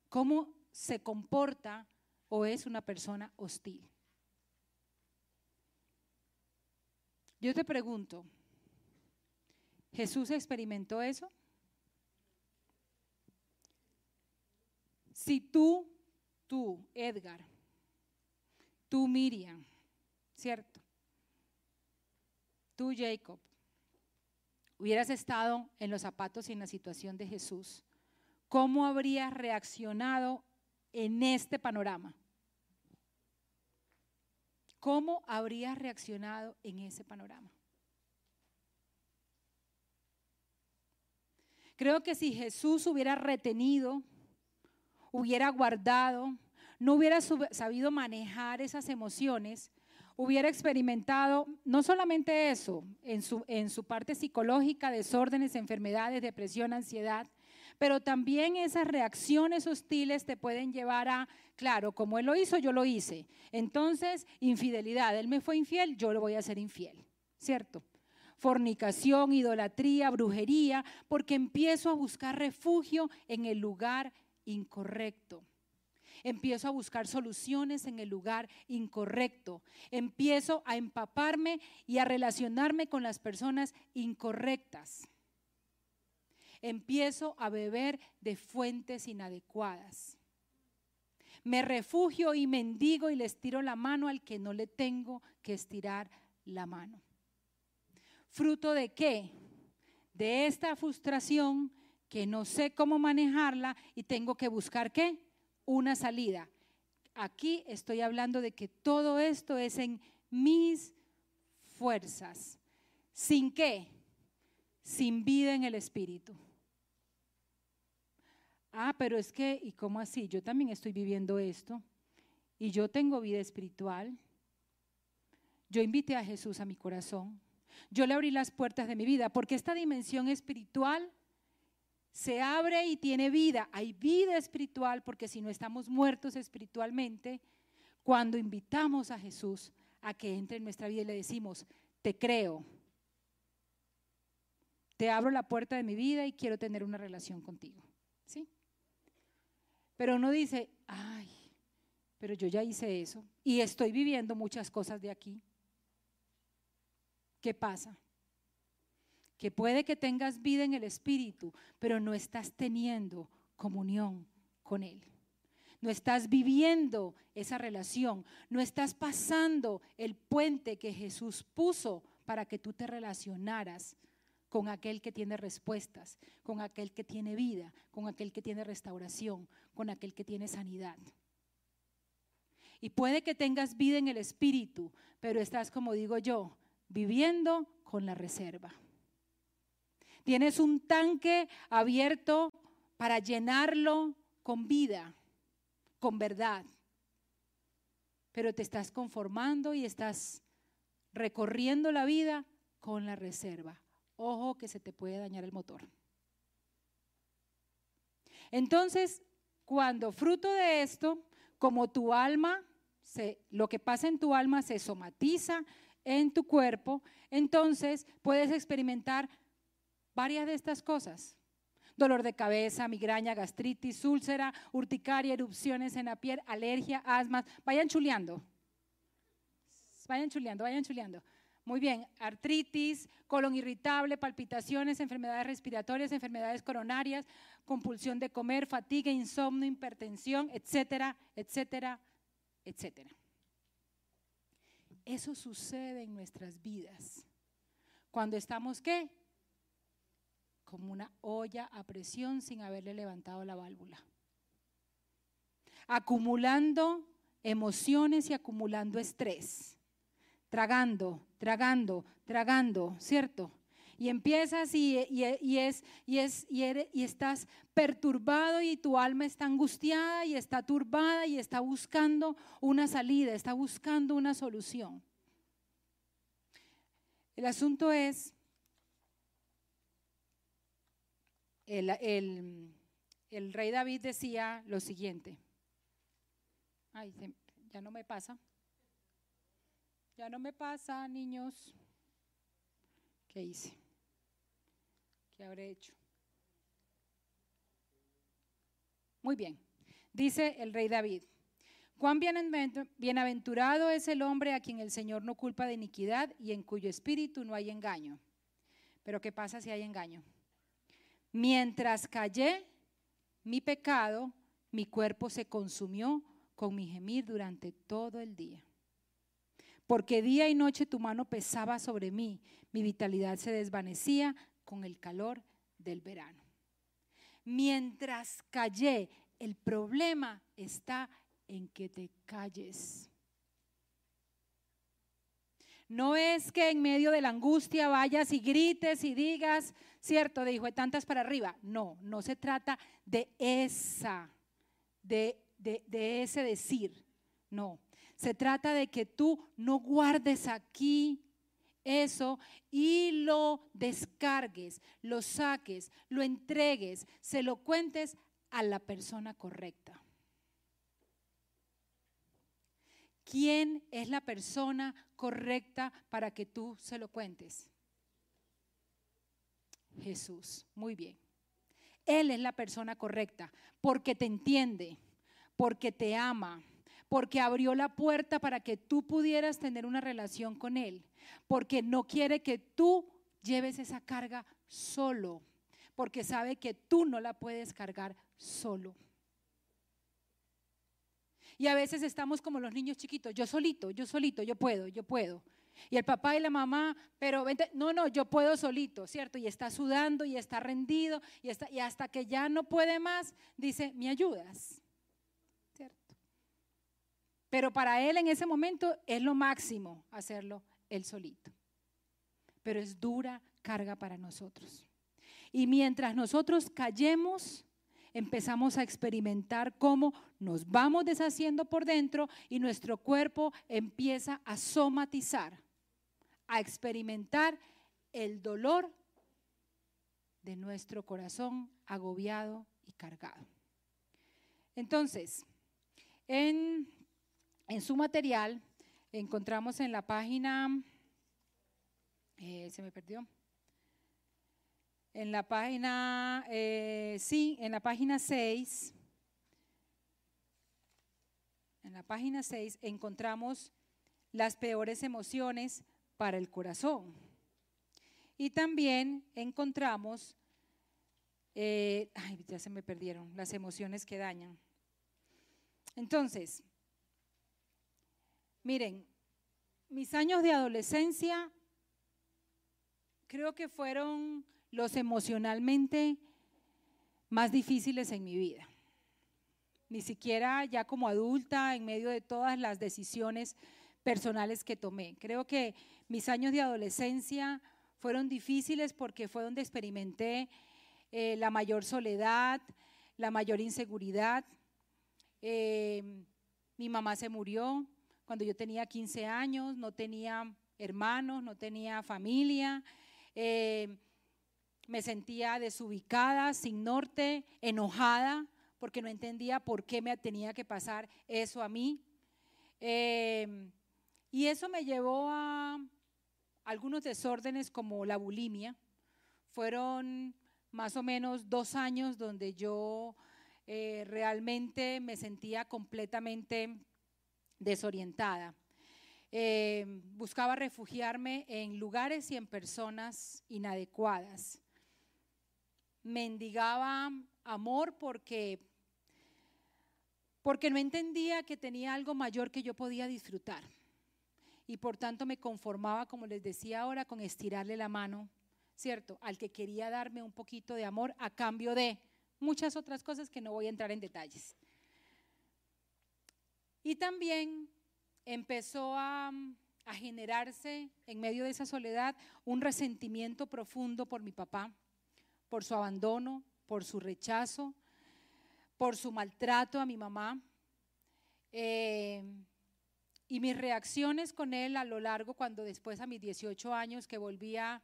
Cómo se comporta o es una persona hostil. Yo te pregunto, ¿Jesús experimentó eso? Si tú, tú, Edgar, tú, Miriam, ¿cierto? Tú, Jacob, hubieras estado en los zapatos y en la situación de Jesús, ¿cómo habrías reaccionado en este panorama? ¿Cómo habrías reaccionado en ese panorama? Creo que si Jesús hubiera retenido, hubiera guardado, no hubiera sabido manejar esas emociones, hubiera experimentado no solamente eso, en su, parte psicológica, desórdenes, enfermedades, depresión, ansiedad, pero también esas reacciones hostiles te pueden llevar a, claro, como él lo hizo, yo lo hice. Entonces, infidelidad, él me fue infiel, yo lo voy a hacer infiel, ¿cierto? Fornicación, idolatría, brujería, porque empiezo a buscar refugio en el lugar incorrecto. Empiezo a buscar soluciones en el lugar incorrecto. Empiezo a empaparme y a relacionarme con las personas incorrectas empiezo a beber de fuentes inadecuadas. Me refugio y mendigo y le estiro la mano al que no le tengo que estirar la mano. ¿Fruto de qué? De esta frustración que no sé cómo manejarla y tengo que buscar qué? Una salida. Aquí estoy hablando de que todo esto es en mis fuerzas. ¿Sin qué? Sin vida en el espíritu. Ah, pero es que, ¿y cómo así? Yo también estoy viviendo esto y yo tengo vida espiritual. Yo invité a Jesús a mi corazón. Yo le abrí las puertas de mi vida porque esta dimensión espiritual se abre y tiene vida. Hay vida espiritual porque si no estamos muertos espiritualmente, cuando invitamos a Jesús a que entre en nuestra vida y le decimos, te creo, te abro la puerta de mi vida y quiero tener una relación contigo. ¿Sí? Pero no dice, ay, pero yo ya hice eso y estoy viviendo muchas cosas de aquí. ¿Qué pasa? Que puede que tengas vida en el Espíritu, pero no estás teniendo comunión con Él. No estás viviendo esa relación, no estás pasando el puente que Jesús puso para que tú te relacionaras con aquel que tiene respuestas, con aquel que tiene vida, con aquel que tiene restauración, con aquel que tiene sanidad. Y puede que tengas vida en el espíritu, pero estás, como digo yo, viviendo con la reserva. Tienes un tanque abierto para llenarlo con vida, con verdad. Pero te estás conformando y estás recorriendo la vida con la reserva. Ojo que se te puede dañar el motor. Entonces, cuando fruto de esto, como tu alma, lo que pasa en tu alma se somatiza en tu cuerpo, entonces puedes experimentar varias de estas cosas. Dolor de cabeza, migraña, gastritis, úlcera, urticaria, erupciones en la piel, alergia, asma. Vayan chuleando. Vayan chuleando, vayan chuleando. Muy bien, artritis, colon irritable, palpitaciones, enfermedades respiratorias, enfermedades coronarias, compulsión de comer, fatiga, insomnio, hipertensión, etcétera, etcétera, etcétera. Eso sucede en nuestras vidas. Cuando estamos qué? Como una olla a presión sin haberle levantado la válvula. Acumulando emociones y acumulando estrés. Tragando, tragando, tragando, ¿cierto? y empiezas y, es, y, es, y, estás perturbado y tu alma está angustiada y está turbada y está buscando una salida, está buscando una solución. El asunto es, el, rey David decía lo siguiente, ay, ya no me pasa, ya no me pasa, niños, ¿qué hice? ¿Qué habré hecho? Muy bien. Dice el rey David, cuán bienaventurado es el hombre a quien el Señor no culpa de iniquidad y en cuyo espíritu no hay engaño. Pero ¿qué pasa si hay engaño? Mientras callé mi pecado, mi cuerpo se consumió con mi gemir durante todo el día. Porque día y noche tu mano pesaba sobre mí, mi vitalidad se desvanecía con el calor del verano. Mientras callé, el problema está en que te calles. No es que en medio de la angustia vayas y grites y digas, cierto, de de tantas para arriba. No, no se trata de esa, de, de, de ese decir. No, se trata de que tú no guardes aquí eso y lo descargues, lo saques, lo entregues, se lo cuentes a la persona correcta. ¿Quién es la persona correcta para que tú se lo cuentes? Jesús. Muy bien. Él es la persona correcta porque te entiende, porque te ama, porque abrió la puerta para que tú pudieras tener una relación con Él, porque no quiere que tú lleves esa carga solo, porque sabe que tú no la puedes cargar solo. Y a veces estamos como los niños chiquitos, yo solito, yo solito, yo puedo, yo puedo. Y el papá y la mamá, pero vente, no, no, yo puedo solito, ¿cierto? Y está sudando y está rendido y, hasta que ya no puede más, dice, ¿me ayudas? ¿Cierto? Pero para él en ese momento es lo máximo hacerlo él solito. Pero es dura carga para nosotros. Y mientras nosotros callemos, empezamos a experimentar cómo nos vamos deshaciendo por dentro y nuestro cuerpo empieza a somatizar a experimentar el dolor de nuestro corazón agobiado y cargado. Entonces, en, su material encontramos en la página, eh, se me perdió, en la página, eh, sí, en la página 6, en la página 6 encontramos las peores emociones para el corazón. Y también encontramos, eh, ay, ya se me perdieron, las emociones que dañan. Entonces, miren, mis años de adolescencia creo que fueron los emocionalmente más difíciles en mi vida. Ni siquiera ya como adulta, en medio de todas las decisiones personales que tomé. Creo que mis años de adolescencia fueron difíciles porque fue donde experimenté eh, la mayor soledad, la mayor inseguridad. Eh, mi mamá se murió cuando yo tenía 15 años, no tenía hermanos, no tenía familia. Eh, me sentía desubicada, sin norte, enojada, porque no entendía por qué me tenía que pasar eso a mí. Y eso me llevó a algunos desórdenes como la bulimia. Fueron más o menos dos años donde yo eh, realmente me sentía completamente desorientada. Eh, buscaba refugiarme en lugares y en personas inadecuadas. Mendigaba amor porque, porque no entendía que tenía algo mayor que yo podía disfrutar y por tanto me conformaba, como les decía ahora, con estirarle la mano, ¿cierto? Al que quería darme un poquito de amor a cambio de muchas otras cosas que no voy a entrar en detalles. Y también empezó a, a generarse en medio de esa soledad un resentimiento profundo por mi papá, por su abandono, por su rechazo, por su maltrato a mi mamá. Eh, y mis reacciones con él a lo largo, cuando después a mis 18 años que volví a,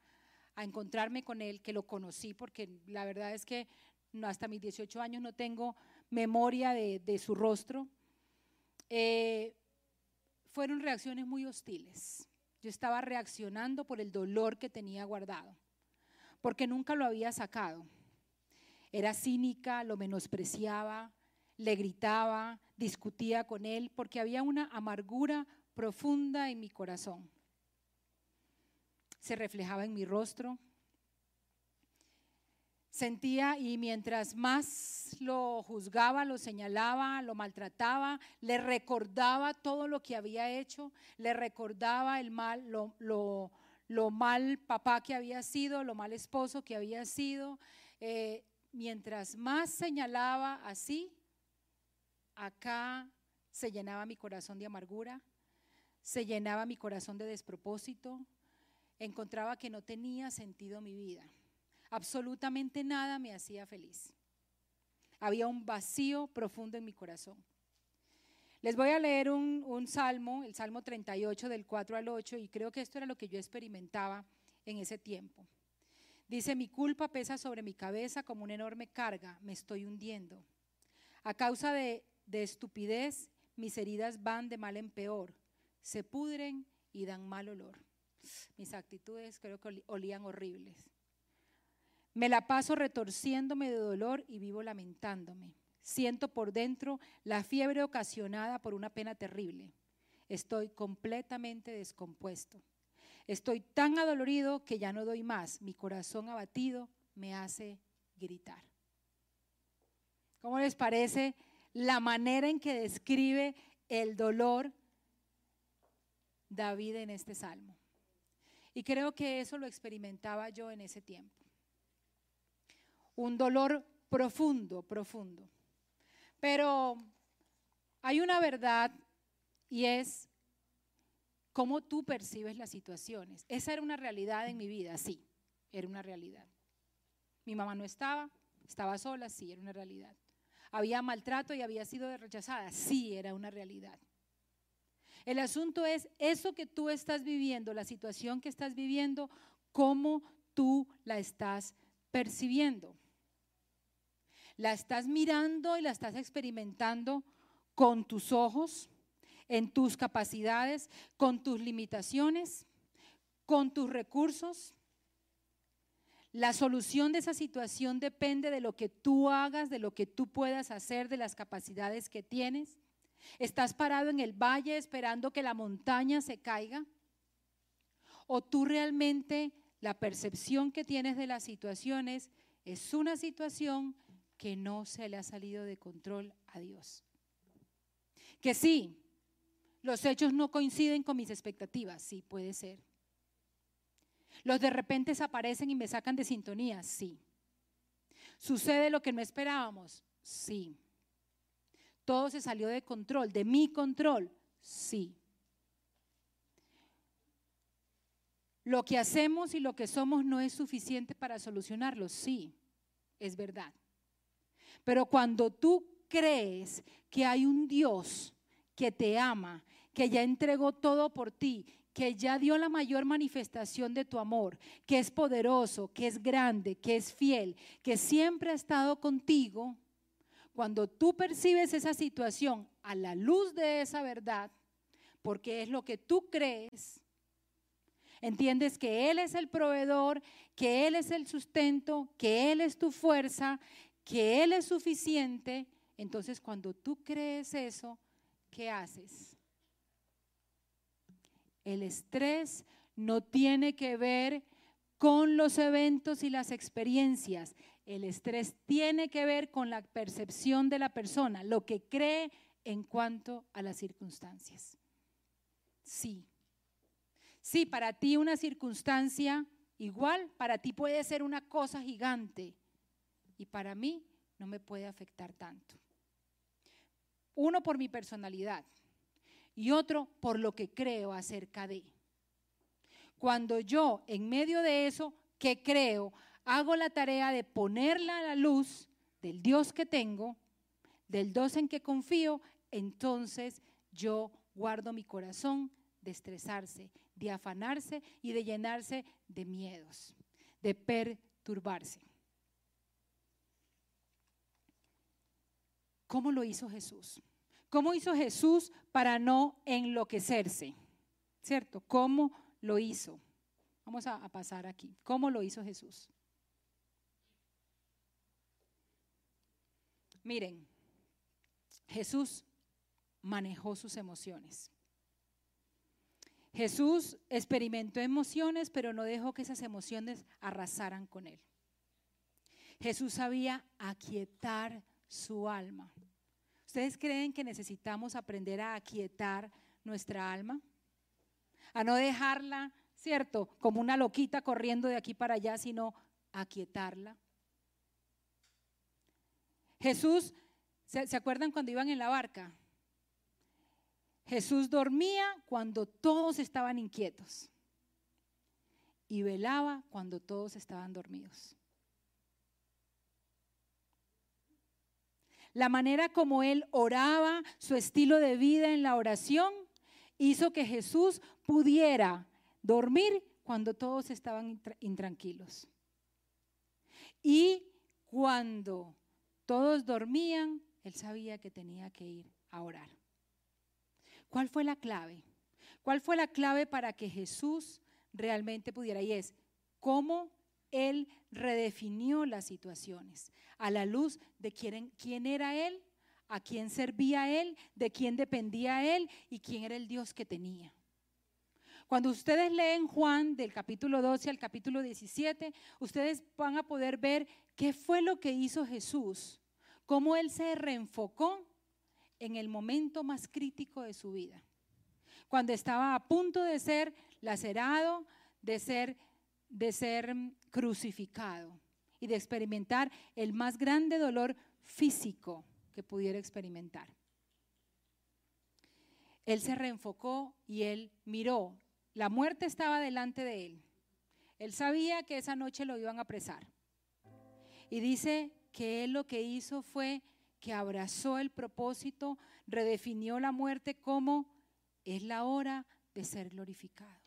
encontrarme con él, que lo conocí, porque la verdad es que hasta mis 18 años no tengo memoria de, su rostro, eh, fueron reacciones muy hostiles. Yo estaba reaccionando por el dolor que tenía guardado, porque nunca lo había sacado. Era cínica, lo menospreciaba, le gritaba, discutía con él, porque había una amargura profunda en mi corazón. Se reflejaba en mi rostro. Sentía y mientras más lo juzgaba, lo señalaba, lo maltrataba, le recordaba todo lo que había hecho, le recordaba el mal, lo, mal papá que había sido, lo mal esposo que había sido. Eh, mientras más señalaba así, acá se llenaba mi corazón de amargura, se llenaba mi corazón de despropósito, encontraba que no tenía sentido mi vida. Absolutamente nada me hacía feliz. Había un vacío profundo en mi corazón. Les voy a leer un, salmo, el Salmo 38 del 4 al 8, y creo que esto era lo que yo experimentaba en ese tiempo. Dice, mi culpa pesa sobre mi cabeza como una enorme carga, me estoy hundiendo. A causa de de estupidez, mis heridas van de mal en peor, se pudren y dan mal olor. Mis actitudes creo que olían horribles. Me la paso retorciéndome de dolor y vivo lamentándome. Siento por dentro la fiebre ocasionada por una pena terrible. Estoy completamente descompuesto. Estoy tan adolorido que ya no doy más. Mi corazón abatido me hace gritar. ¿Cómo les parece la manera en que describe el dolor David en este salmo. Y creo que eso lo experimentaba yo en ese tiempo. Un dolor profundo, profundo. Pero hay una verdad y es cómo tú percibes las situaciones. Esa era una realidad en mi vida, sí, era una realidad. Mi mamá no estaba, estaba sola, sí, era una realidad. Había maltrato y había sido rechazada, sí, era una realidad. El asunto es eso que tú estás viviendo, la situación que estás viviendo, cómo tú la estás percibiendo. La estás mirando y la estás experimentando con tus ojos, en tus capacidades, con tus limitaciones, con tus recursos. La solución de esa situación depende de lo que tú hagas, de lo que tú puedas hacer, de las capacidades que tienes. ¿Estás parado en el valle esperando que la montaña se caiga? ¿O tú realmente la percepción que tienes de las situaciones es una situación que no se le ha salido de control a Dios? Que sí, los hechos no coinciden con mis expectativas, sí, puede ser. Los de repente aparecen y me sacan de sintonía, sí. ¿Sucede lo que no esperábamos? Sí. Todo se salió de control, de mi control. Sí. Lo que hacemos y lo que somos no es suficiente para solucionarlo. Sí, es verdad. Pero cuando tú crees que hay un Dios que te ama, que ya entregó todo por ti, que ya dio la mayor manifestación de tu amor, que es poderoso, que es grande, que es fiel, que siempre ha estado contigo, cuando tú percibes esa situación a la luz de esa verdad, porque es lo que tú crees, entiendes que Él es el proveedor, que Él es el sustento, que Él es tu fuerza, que Él es suficiente, entonces cuando tú crees eso, ¿qué haces? El estrés no tiene que ver con los eventos y las experiencias. El estrés tiene que ver con la percepción de la persona, lo que cree en cuanto a las circunstancias. Sí. Sí, para ti una circunstancia igual, para ti puede ser una cosa gigante y para mí no me puede afectar tanto. Uno por mi personalidad y otro por lo que creo acerca de. Cuando yo en medio de eso que creo hago la tarea de ponerla a la luz del Dios que tengo, del Dios en que confío, entonces yo guardo mi corazón de estresarse, de afanarse y de llenarse de miedos, de perturbarse. ¿Cómo lo hizo Jesús? ¿Cómo hizo Jesús para no enloquecerse? ¿Cierto? ¿Cómo lo hizo? Vamos a, pasar aquí. ¿Cómo lo hizo Jesús? Miren, Jesús manejó sus emociones. Jesús experimentó emociones, pero no dejó que esas emociones arrasaran con él. Jesús sabía aquietar su alma. ¿Ustedes creen que necesitamos aprender a aquietar nuestra alma? A no dejarla, ¿cierto? Como una loquita corriendo de aquí para allá, sino aquietarla. Jesús, ¿se, acuerdan cuando iban en la barca? Jesús dormía cuando todos estaban inquietos y velaba cuando todos estaban dormidos. La manera como él oraba, su estilo de vida en la oración, hizo que Jesús pudiera dormir cuando todos estaban intranquilos. Y cuando todos dormían, él sabía que tenía que ir a orar. ¿Cuál fue la clave? ¿Cuál fue la clave para que Jesús realmente pudiera? Y es cómo él redefinió las situaciones a la luz de quién, era él, a quién servía él, de quién dependía él y quién era el Dios que tenía. Cuando ustedes leen Juan del capítulo 12 al capítulo 17, ustedes van a poder ver qué fue lo que hizo Jesús, cómo Él se reenfocó en el momento más crítico de su vida. Cuando estaba a punto de ser lacerado, de ser, de ser crucificado y de experimentar el más grande dolor físico que pudiera experimentar. Él se reenfocó y él miró. La muerte estaba delante de él. Él sabía que esa noche lo iban a apresar. Y dice que él lo que hizo fue que abrazó el propósito, redefinió la muerte como es la hora de ser glorificado.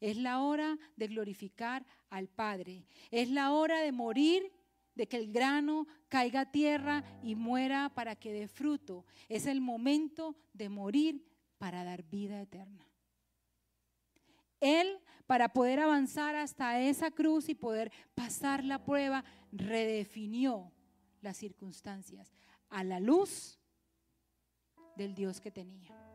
Es la hora de glorificar al Padre. Es la hora de morir, de que el grano caiga a tierra y muera para que dé fruto. Es el momento de morir para dar vida eterna. Él, para poder avanzar hasta esa cruz y poder pasar la prueba, redefinió las circunstancias a la luz del Dios que tenía.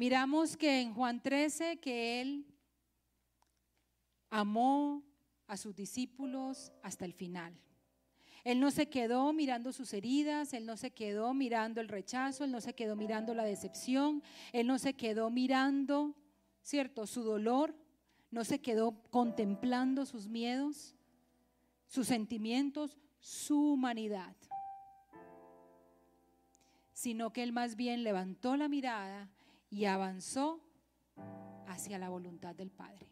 Miramos que en Juan 13 que Él amó a sus discípulos hasta el final. Él no se quedó mirando sus heridas, Él no se quedó mirando el rechazo, Él no se quedó mirando la decepción, Él no se quedó mirando, ¿cierto?, su dolor, no se quedó contemplando sus miedos, sus sentimientos, su humanidad, sino que Él más bien levantó la mirada y avanzó hacia la voluntad del Padre.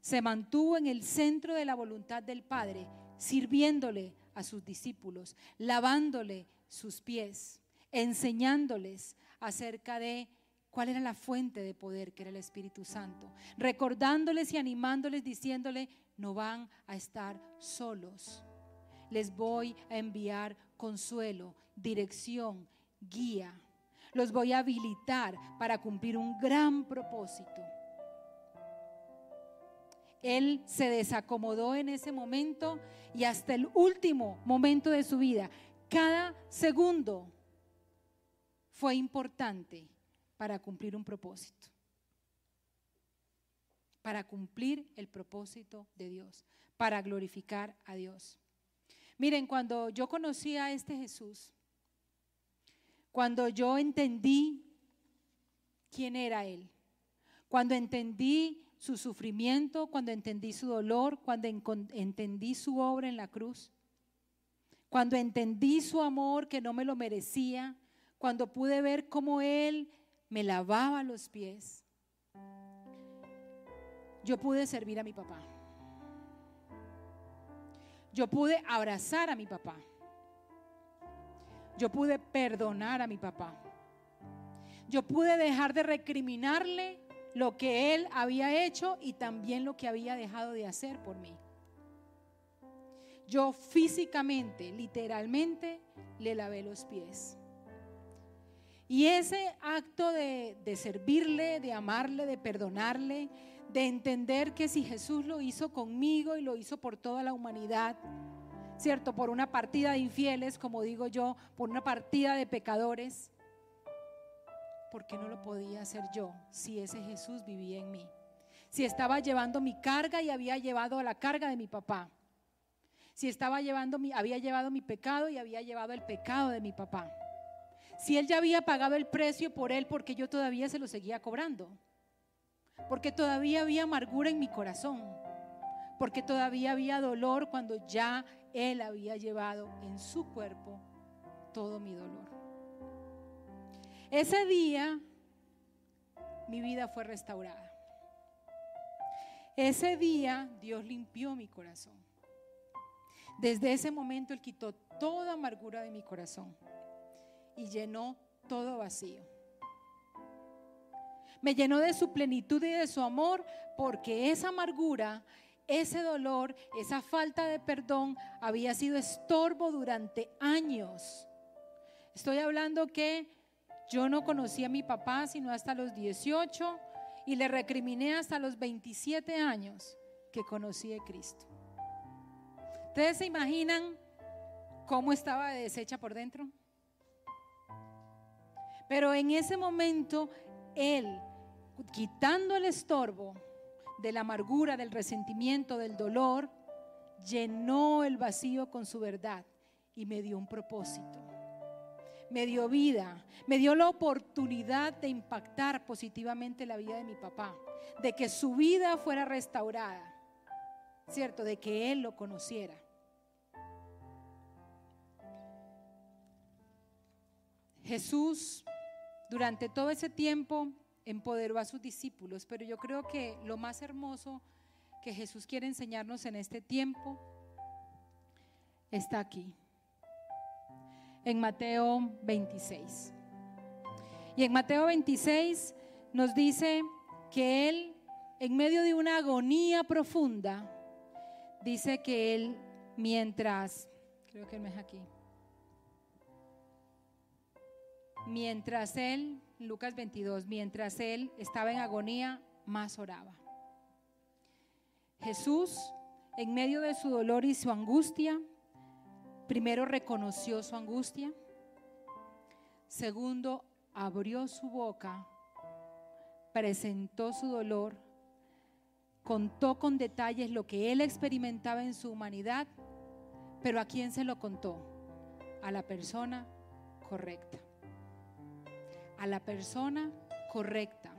Se mantuvo en el centro de la voluntad del Padre, sirviéndole a sus discípulos, lavándole sus pies, enseñándoles acerca de cuál era la fuente de poder que era el Espíritu Santo, recordándoles y animándoles, diciéndole, no van a estar solos. Les voy a enviar consuelo, dirección, guía. Los voy a habilitar para cumplir un gran propósito. Él se desacomodó en ese momento y hasta el último momento de su vida, cada segundo fue importante para cumplir un propósito, para cumplir el propósito de Dios, para glorificar a Dios. Miren, cuando yo conocí a este Jesús, cuando yo entendí quién era Él, cuando entendí su sufrimiento, cuando entendí su dolor, cuando entendí su obra en la cruz, cuando entendí su amor que no me lo merecía, cuando pude ver cómo Él me lavaba los pies, yo pude servir a mi papá. Yo pude abrazar a mi papá. Yo pude perdonar a mi papá. Yo pude dejar de recriminarle lo que él había hecho y también lo que había dejado de hacer por mí. Yo físicamente, literalmente, le lavé los pies. Y ese acto de, de, servirle, de amarle, de perdonarle, de entender que si Jesús lo hizo conmigo y lo hizo por toda la humanidad, ¿cierto? Por una partida de infieles, como digo yo, por una partida de pecadores, ¿por qué no lo podía hacer yo si ese Jesús vivía en mí? Si estaba llevando mi carga y había llevado la carga de mi papá. Si estaba llevando mi, había llevado mi pecado y había llevado el pecado de mi papá. Si él ya había pagado el precio por él, porque yo todavía se lo seguía cobrando. Porque todavía había amargura en mi corazón. Porque todavía había dolor cuando ya él había llevado en su cuerpo todo mi dolor. Ese día mi vida fue restaurada. Ese día Dios limpió mi corazón. Desde ese momento Él quitó toda amargura de mi corazón y llenó todo vacío. Me llenó de su plenitud y de su amor porque esa amargura, ese dolor, esa falta de perdón había sido estorbo durante años. Estoy hablando que yo no conocí a mi papá sino hasta los 18 y le recriminé hasta los 27 años que conocí a Cristo. ¿Ustedes se imaginan cómo estaba deshecha por dentro? Pero en ese momento, Él, quitando el estorbo de la amargura, del resentimiento, del dolor, llenó el vacío con su verdad y me dio un propósito me dio vida, me dio la oportunidad de impactar positivamente la vida de mi papá, de que su vida fuera restaurada, ¿cierto? De que él lo conociera. Jesús durante todo ese tiempo empoderó a sus discípulos, pero yo creo que lo más hermoso que Jesús quiere enseñarnos en este tiempo está aquí, en Mateo 26. Y en Mateo 26 nos dice que Él, en medio de una agonía profunda, dice que Él, mientras, creo que no es aquí, mientras Él, Lucas 22, mientras Él estaba en agonía, más oraba. Jesús, en medio de su dolor y su angustia, primero reconoció su angustia, segundo, abrió su boca, presentó su dolor, contó con detalles lo que él experimentaba en su humanidad, pero ¿a quién se lo contó? A la persona correcta. A la persona correcta,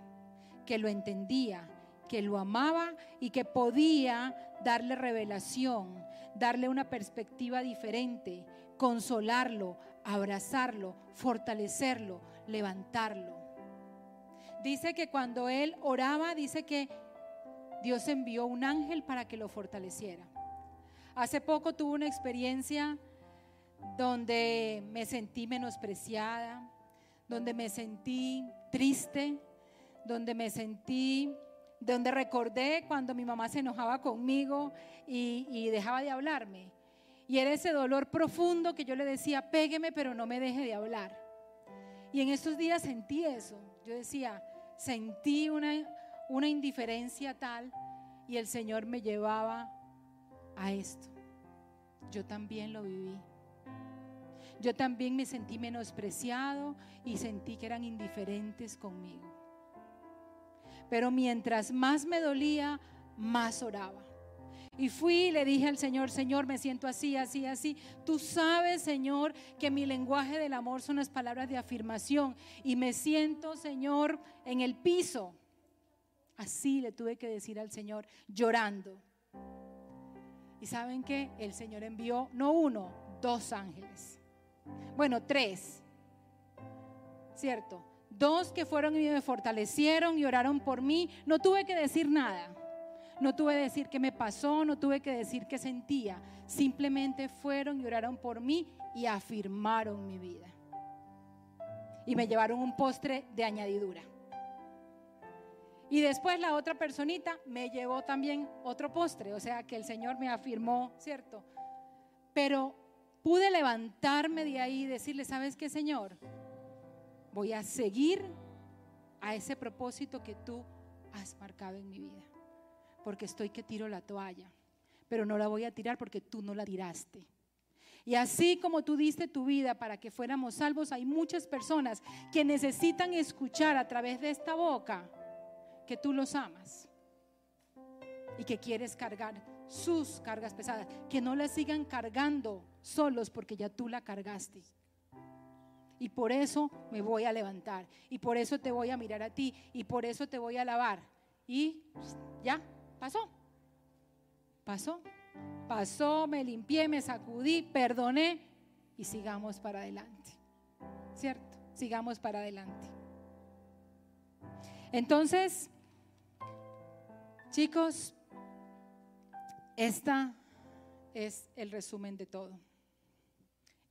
que lo entendía, que lo amaba y que podía darle revelación, darle una perspectiva diferente, consolarlo, abrazarlo, fortalecerlo, levantarlo. Dice que cuando él oraba, dice que Dios envió un ángel para que lo fortaleciera. Hace poco tuve una experiencia donde me sentí menospreciada, donde me sentí triste, donde me sentí donde recordé cuando mi mamá se enojaba conmigo y, dejaba de hablarme. Y era ese dolor profundo que yo le decía, pégueme, pero no me deje de hablar. Y en estos días sentí eso. Yo decía, sentí una, una indiferencia tal y el Señor me llevaba a esto. Yo también lo viví. Yo también me sentí menospreciado y sentí que eran indiferentes conmigo. Pero mientras más me dolía, más oraba. Y fui y le dije al Señor, Señor, me siento así, así, así. Tú sabes, Señor, que mi lenguaje del amor son las palabras de afirmación. Y me siento, Señor, en el piso. Así le tuve que decir al Señor, llorando. Y saben que el Señor envió no uno, dos ángeles. Bueno, tres. ¿Cierto? Dos que fueron y me fortalecieron y oraron por mí. No tuve que decir nada. No tuve que decir qué me pasó, no tuve que decir qué sentía. Simplemente fueron y oraron por mí y afirmaron mi vida. Y me llevaron un postre de añadidura. Y después la otra personita me llevó también otro postre, o sea que el Señor me afirmó, ¿cierto? Pero pude levantarme de ahí y decirle, ¿sabes qué, Señor? voy a seguir a ese propósito que tú has marcado en mi vida. Porque estoy que tiro la toalla, pero no la voy a tirar porque tú no la tiraste. Y así como tú diste tu vida para que fuéramos salvos, hay muchas personas que necesitan escuchar a través de esta boca que tú los amas y que quieres cargar sus cargas pesadas, que no las sigan cargando solos porque ya tú la cargaste y por eso me voy a levantar y por eso te voy a mirar a ti y por eso te voy a alabar. Y ya, pasó. Pasó. Pasó, me limpié, me sacudí, perdoné y sigamos para adelante. ¿Cierto? Sigamos para adelante. Entonces, chicos, esta es el resumen de todo.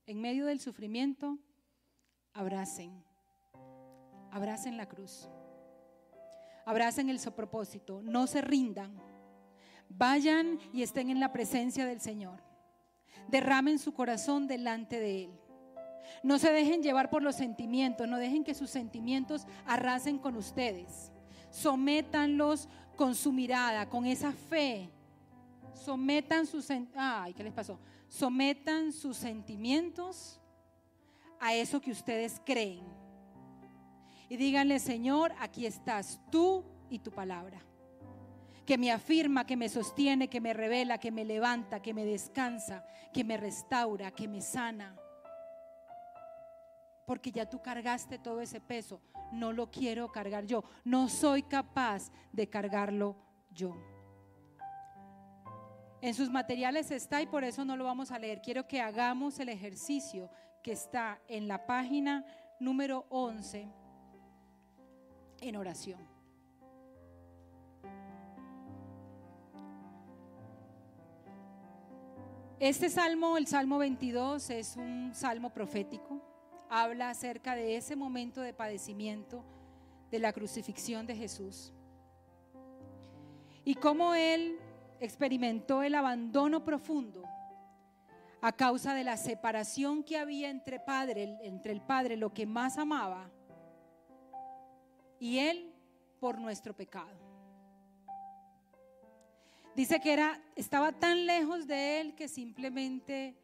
En medio del sufrimiento, abracen, abracen la cruz, abracen el propósito, no se rindan, vayan y estén en la presencia del Señor, derramen su corazón delante de Él. No se dejen llevar por los sentimientos, no dejen que sus sentimientos arrasen con ustedes. Sométanlos con su mirada, con esa fe. Sometan sus ¿qué les pasó? Sometan sus sentimientos a eso que ustedes creen. Y díganle, Señor, aquí estás tú y tu palabra. Que me afirma, que me sostiene, que me revela, que me levanta, que me descansa, que me restaura, que me sana. porque ya tú cargaste todo ese peso. No lo quiero cargar yo. No soy capaz de cargarlo yo. En sus materiales está y por eso no lo vamos a leer. Quiero que hagamos el ejercicio que está en la página número 11 en oración. Este salmo, el Salmo 22, es un salmo profético. Habla acerca de ese momento de padecimiento, de la crucifixión de Jesús. Y cómo Él experimentó el abandono profundo a causa de la separación que había entre padre, entre el padre, lo que más amaba, y él por nuestro pecado. Dice que era estaba tan lejos de él que simplemente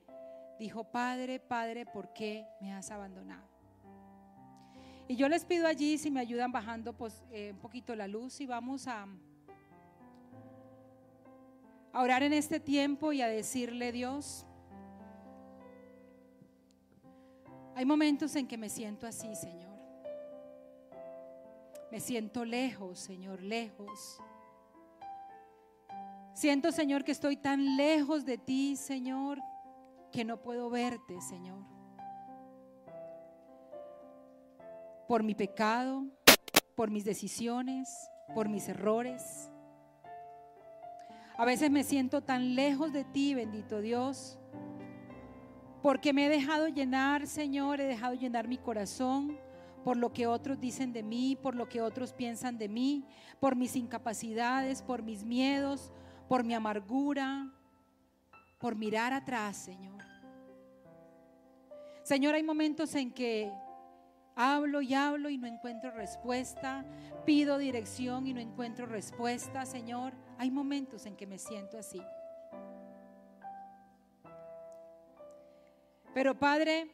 dijo, "Padre, Padre, ¿por qué me has abandonado?" Y yo les pido allí si me ayudan bajando pues, eh, un poquito la luz y vamos a a orar en este tiempo y a decirle, Dios, hay momentos en que me siento así, Señor. Me siento lejos, Señor, lejos. Siento, Señor, que estoy tan lejos de ti, Señor, que no puedo verte, Señor. Por mi pecado, por mis decisiones, por mis errores. A veces me siento tan lejos de ti, bendito Dios, porque me he dejado llenar, Señor, he dejado llenar mi corazón por lo que otros dicen de mí, por lo que otros piensan de mí, por mis incapacidades, por mis miedos, por mi amargura, por mirar atrás, Señor. Señor, hay momentos en que hablo y hablo y no encuentro respuesta, pido dirección y no encuentro respuesta, Señor. Hay momentos en que me siento así. Pero Padre,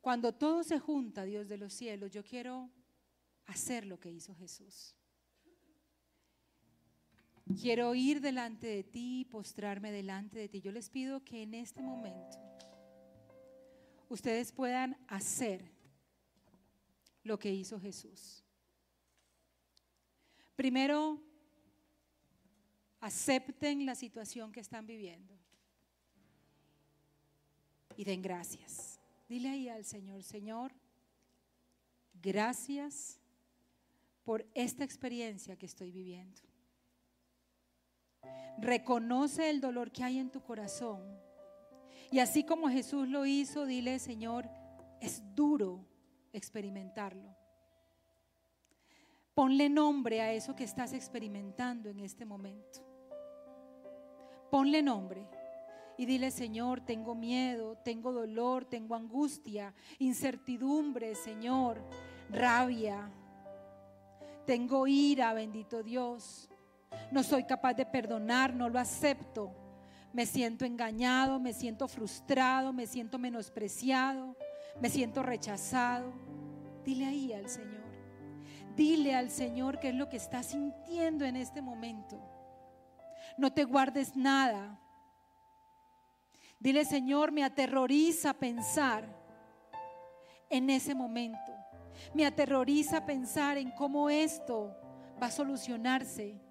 cuando todo se junta, Dios de los cielos, yo quiero hacer lo que hizo Jesús. Quiero ir delante de ti, postrarme delante de ti. Yo les pido que en este momento ustedes puedan hacer lo que hizo Jesús. Primero, acepten la situación que están viviendo y den gracias. Dile ahí al Señor, Señor, gracias por esta experiencia que estoy viviendo. Reconoce el dolor que hay en tu corazón. Y así como Jesús lo hizo, dile, Señor, es duro experimentarlo. Ponle nombre a eso que estás experimentando en este momento. Ponle nombre y dile, Señor, tengo miedo, tengo dolor, tengo angustia, incertidumbre, Señor, rabia. Tengo ira, bendito Dios. No soy capaz de perdonar, no lo acepto. Me siento engañado, me siento frustrado, me siento menospreciado, me siento rechazado. Dile ahí al Señor. Dile al Señor qué es lo que está sintiendo en este momento. No te guardes nada. Dile, Señor, me aterroriza pensar en ese momento. Me aterroriza pensar en cómo esto va a solucionarse.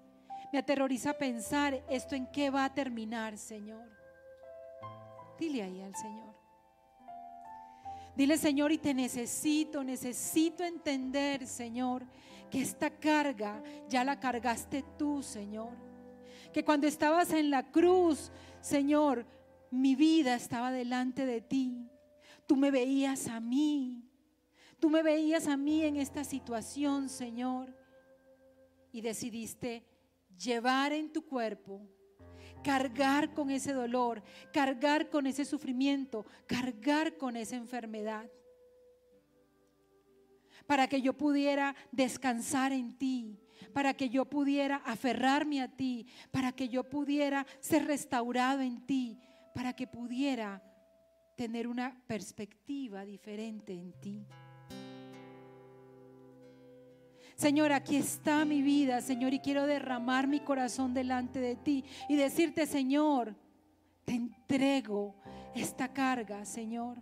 Me aterroriza pensar esto en qué va a terminar, Señor. Dile ahí al Señor. Dile, Señor, y te necesito, necesito entender, Señor, que esta carga ya la cargaste tú, Señor. Que cuando estabas en la cruz, Señor, mi vida estaba delante de ti. Tú me veías a mí. Tú me veías a mí en esta situación, Señor. Y decidiste llevar en tu cuerpo cargar con ese dolor, cargar con ese sufrimiento, cargar con esa enfermedad. Para que yo pudiera descansar en ti, para que yo pudiera aferrarme a ti, para que yo pudiera ser restaurado en ti, para que pudiera tener una perspectiva diferente en ti. Señor, aquí está mi vida, Señor, y quiero derramar mi corazón delante de ti y decirte, Señor, te entrego esta carga, Señor.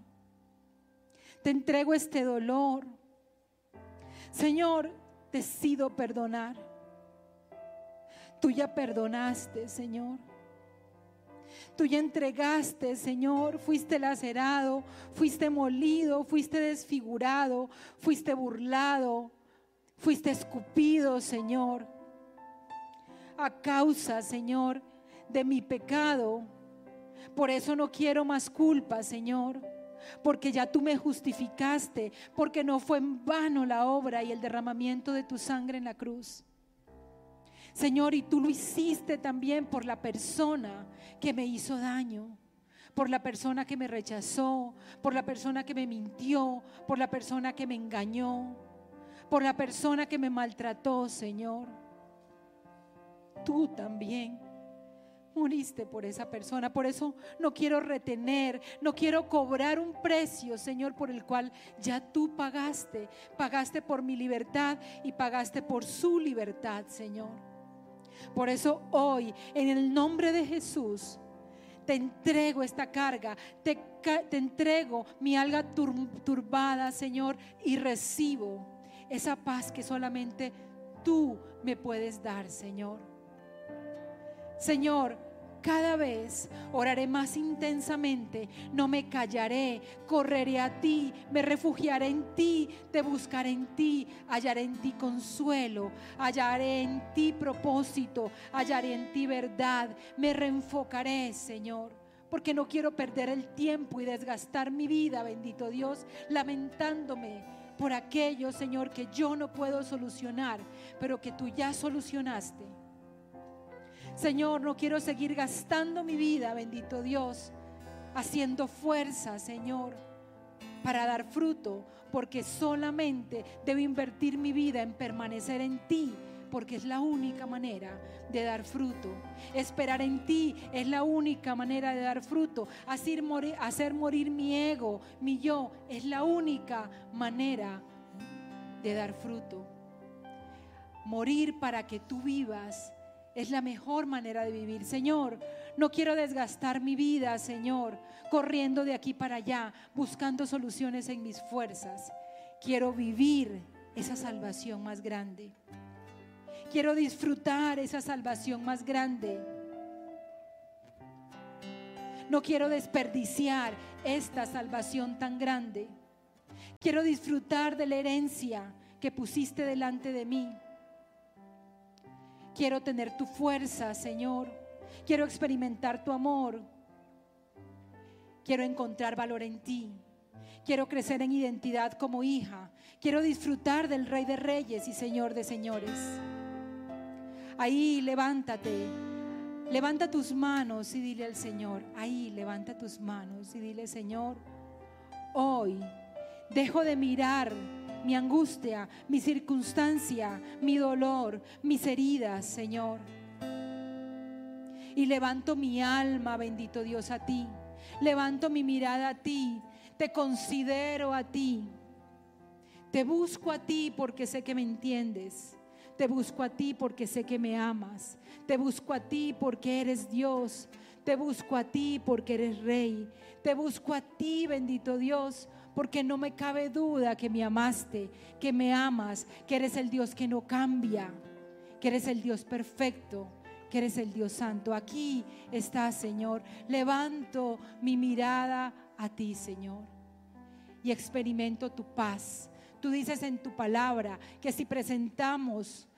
te entrego este dolor. Señor, decido perdonar. Tú ya perdonaste, Señor. Tú ya entregaste, Señor, fuiste lacerado, fuiste molido, fuiste desfigurado, fuiste burlado, fuiste escupido, Señor. A causa, Señor, de mi pecado. Por eso no quiero más culpa, Señor. Porque ya tú me justificaste, porque no fue en vano la obra y el derramamiento de tu sangre en la cruz. Señor, y tú lo hiciste también por la persona que me hizo daño, por la persona que me rechazó, por la persona que me mintió, por la persona que me engañó, por la persona que me maltrató, Señor. Tú también moriste por esa persona. Por eso no quiero retener, no quiero cobrar un precio, Señor, por el cual ya tú pagaste. Pagaste por mi libertad y pagaste por su libertad, Señor. Por eso hoy, en el nombre de Jesús, te entrego esta carga, te, entrego mi alga turbada, Señor, y recibo esa paz que solamente tú me puedes dar, Señor. Señor, cada vez oraré más intensamente, no me callaré, correré a ti, me refugiaré en ti, te buscaré en ti, hallaré en ti consuelo, hallaré en ti propósito, hallaré en ti verdad, me reenfocaré, Señor porque no quiero perder el tiempo y desgastar mi vida, bendito Dios, lamentándome por aquello, Señor, que yo no puedo solucionar, pero que tú ya solucionaste. Señor, no quiero seguir gastando mi vida, bendito Dios, haciendo fuerza, Señor, para dar fruto, porque solamente debo invertir mi vida en permanecer en ti, porque es la única manera de dar fruto. Esperar en ti es la única manera de dar fruto. Hacer morir, hacer morir mi ego, mi yo, es la única manera de dar fruto. Morir para que tú vivas es la mejor manera de vivir. Señor, no quiero desgastar mi vida, Señor, corriendo de aquí para allá, buscando soluciones en mis fuerzas. Quiero vivir esa salvación más grande. Quiero disfrutar esa salvación más grande. No quiero desperdiciar esta salvación tan grande. Quiero disfrutar de la herencia que pusiste delante de mí. Quiero tener tu fuerza, Señor. Quiero experimentar tu amor. Quiero encontrar valor en ti. Quiero crecer en identidad como hija. Quiero disfrutar del Rey de Reyes y Señor de Señores. Ahí levántate. Levanta tus manos y dile al Señor. Ahí levanta tus manos y dile, Señor, hoy dejo de mirar mi angustia, mi circunstancia, mi dolor, mis heridas, Señor. Y levanto mi alma, bendito Dios, a ti. Levanto mi mirada a ti. Te considero a ti. Te busco a ti porque sé que me entiendes. Te busco a ti porque sé que me amas. Te busco a ti porque eres Dios. Te busco a ti porque eres Rey. Te busco a ti, bendito Dios, porque no me cabe duda que me amaste, que me amas, que eres el Dios que no cambia, que eres el Dios perfecto, que eres el Dios santo. Aquí estás, Señor. Levanto mi mirada a ti, Señor, y experimento tu paz. Tú dices en tu palabra que si presentamos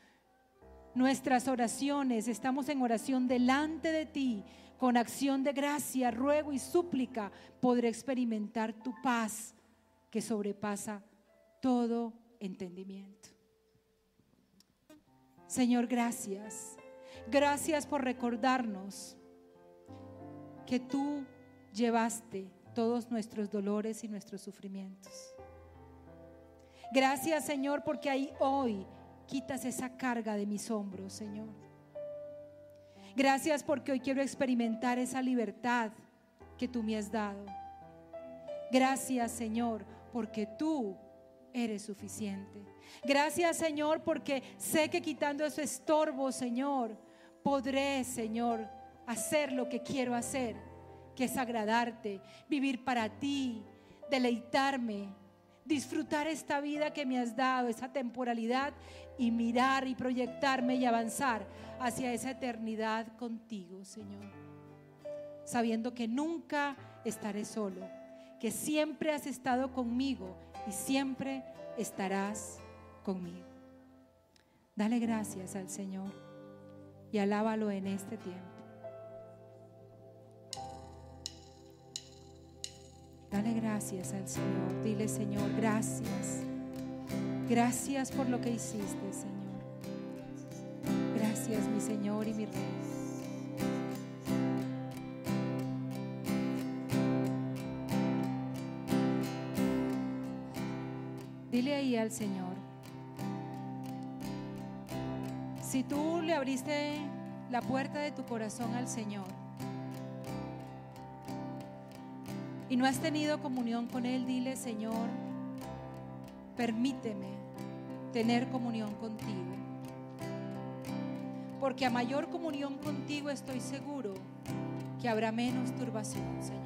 nuestras oraciones, estamos en oración delante de ti, con acción de gracia, ruego y súplica, podré experimentar tu paz que sobrepasa todo entendimiento. Señor, gracias. Gracias por recordarnos que tú llevaste todos nuestros dolores y nuestros sufrimientos. Gracias, Señor, porque ahí hoy quitas esa carga de mis hombros, Señor. Gracias porque hoy quiero experimentar esa libertad que tú me has dado. Gracias, Señor, porque tú eres suficiente. Gracias Señor porque sé que quitando ese estorbo, Señor, podré, Señor, hacer lo que quiero hacer, que es agradarte, vivir para ti, deleitarme disfrutar esta vida que me has dado, esa temporalidad y mirar y proyectarme y avanzar hacia esa eternidad contigo, Señor. Sabiendo que nunca estaré solo, que siempre has estado conmigo y siempre estarás conmigo. Dale gracias al Señor y alábalo en este tiempo. Dale gracias al Señor. Dile, Señor, gracias. Gracias por lo que hiciste, Señor. Gracias, mi Señor y mi Rey. Dile ahí al Señor, si tú le abriste la puerta de tu corazón al Señor, y no has tenido comunión con Él, dile, Señor, permíteme tener comunión contigo. Porque a mayor comunión contigo estoy seguro que habrá menos turbación, Señor.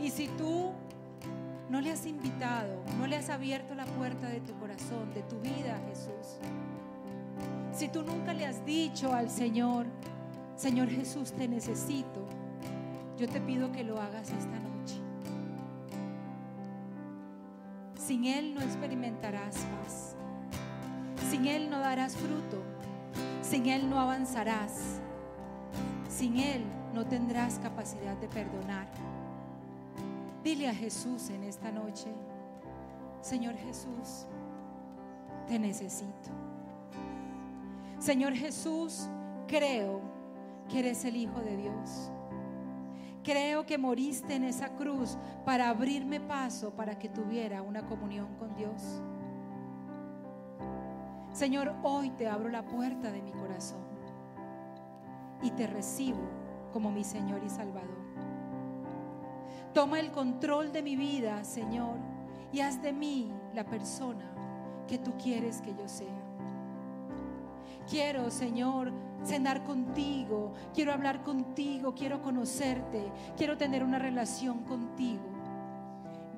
Y si tú no le has invitado, no le has abierto la puerta de tu corazón, de tu vida, Jesús. Si tú nunca le has dicho al Señor, Señor Jesús, te necesito yo te pido que lo hagas esta noche. Sin Él no experimentarás paz. Sin Él no darás fruto. Sin Él no avanzarás. Sin Él no tendrás capacidad de perdonar. Dile a Jesús en esta noche, Señor Jesús, te necesito. Señor Jesús, creo que eres el Hijo de Dios. Creo que moriste en esa cruz para abrirme paso para que tuviera una comunión con Dios. Señor, hoy te abro la puerta de mi corazón y te recibo como mi Señor y Salvador. Toma el control de mi vida, Señor, y haz de mí la persona que tú quieres que yo sea. Quiero, Señor, cenar contigo, quiero hablar contigo, quiero conocerte, quiero tener una relación contigo.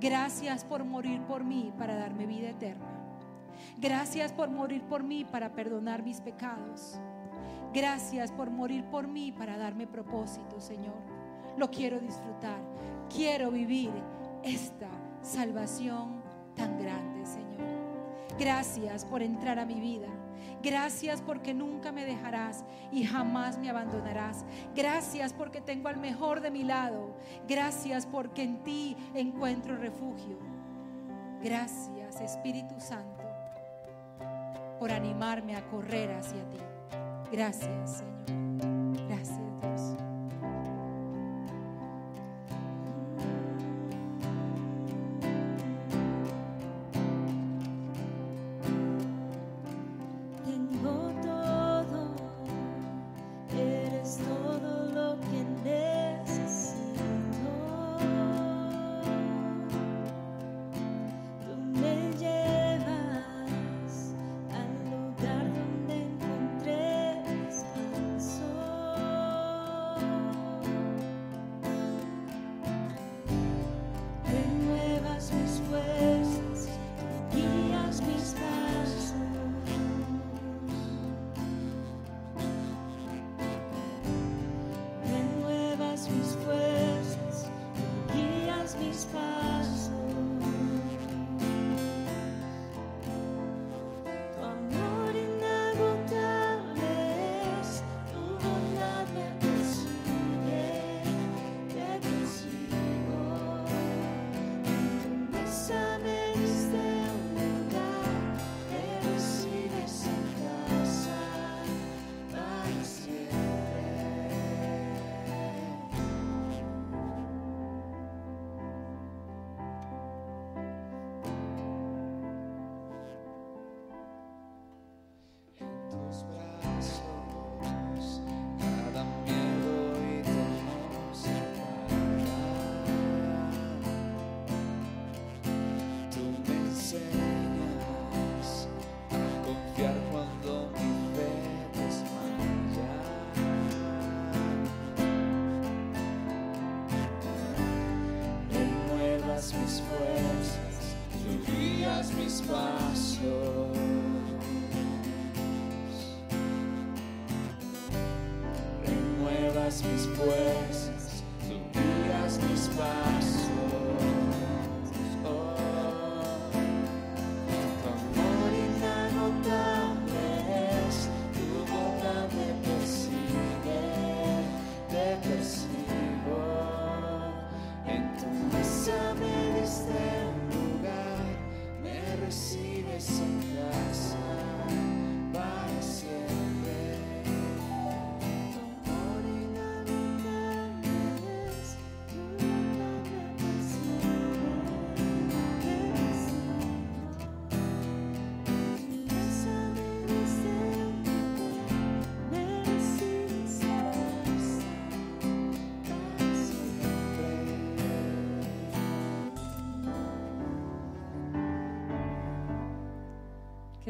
Gracias por morir por mí para darme vida eterna. Gracias por morir por mí para perdonar mis pecados. Gracias por morir por mí para darme propósito, Señor. Lo quiero disfrutar. Quiero vivir esta salvación tan grande, Señor. Gracias por entrar a mi vida. Gracias porque nunca me dejarás y jamás me abandonarás. Gracias porque tengo al mejor de mi lado. Gracias porque en ti encuentro refugio. Gracias Espíritu Santo por animarme a correr hacia ti. Gracias Señor.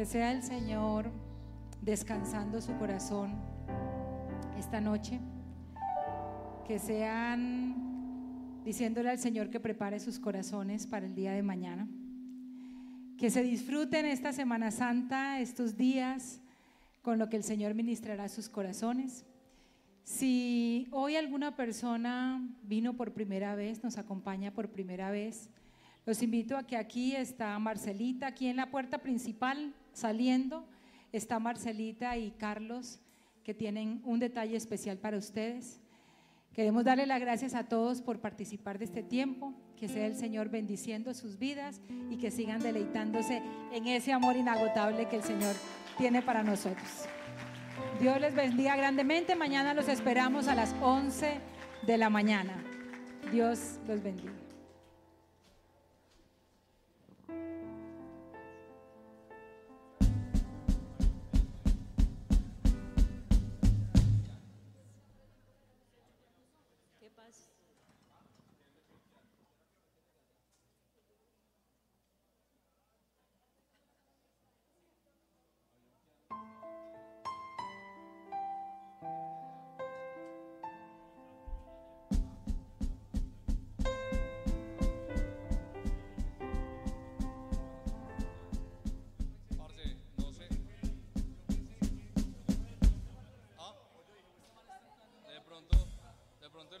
Sea el Señor descansando su corazón esta noche. Que sean diciéndole al Señor que prepare sus corazones para el día de mañana. Que se disfruten esta Semana Santa, estos días, con lo que el Señor ministrará sus corazones. Si hoy alguna persona vino por primera vez, nos acompaña por primera vez, los invito a que aquí está Marcelita, aquí en la puerta principal, saliendo, está Marcelita y Carlos, que tienen un detalle especial para ustedes. Queremos darle las gracias a todos por participar de este tiempo, que sea el Señor bendiciendo sus vidas y que sigan deleitándose en ese amor inagotable que el Señor tiene para nosotros. Dios les bendiga grandemente. Mañana los esperamos a las 11 de la mañana. Dios los bendiga.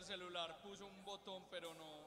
Celular puso un botón, pero no,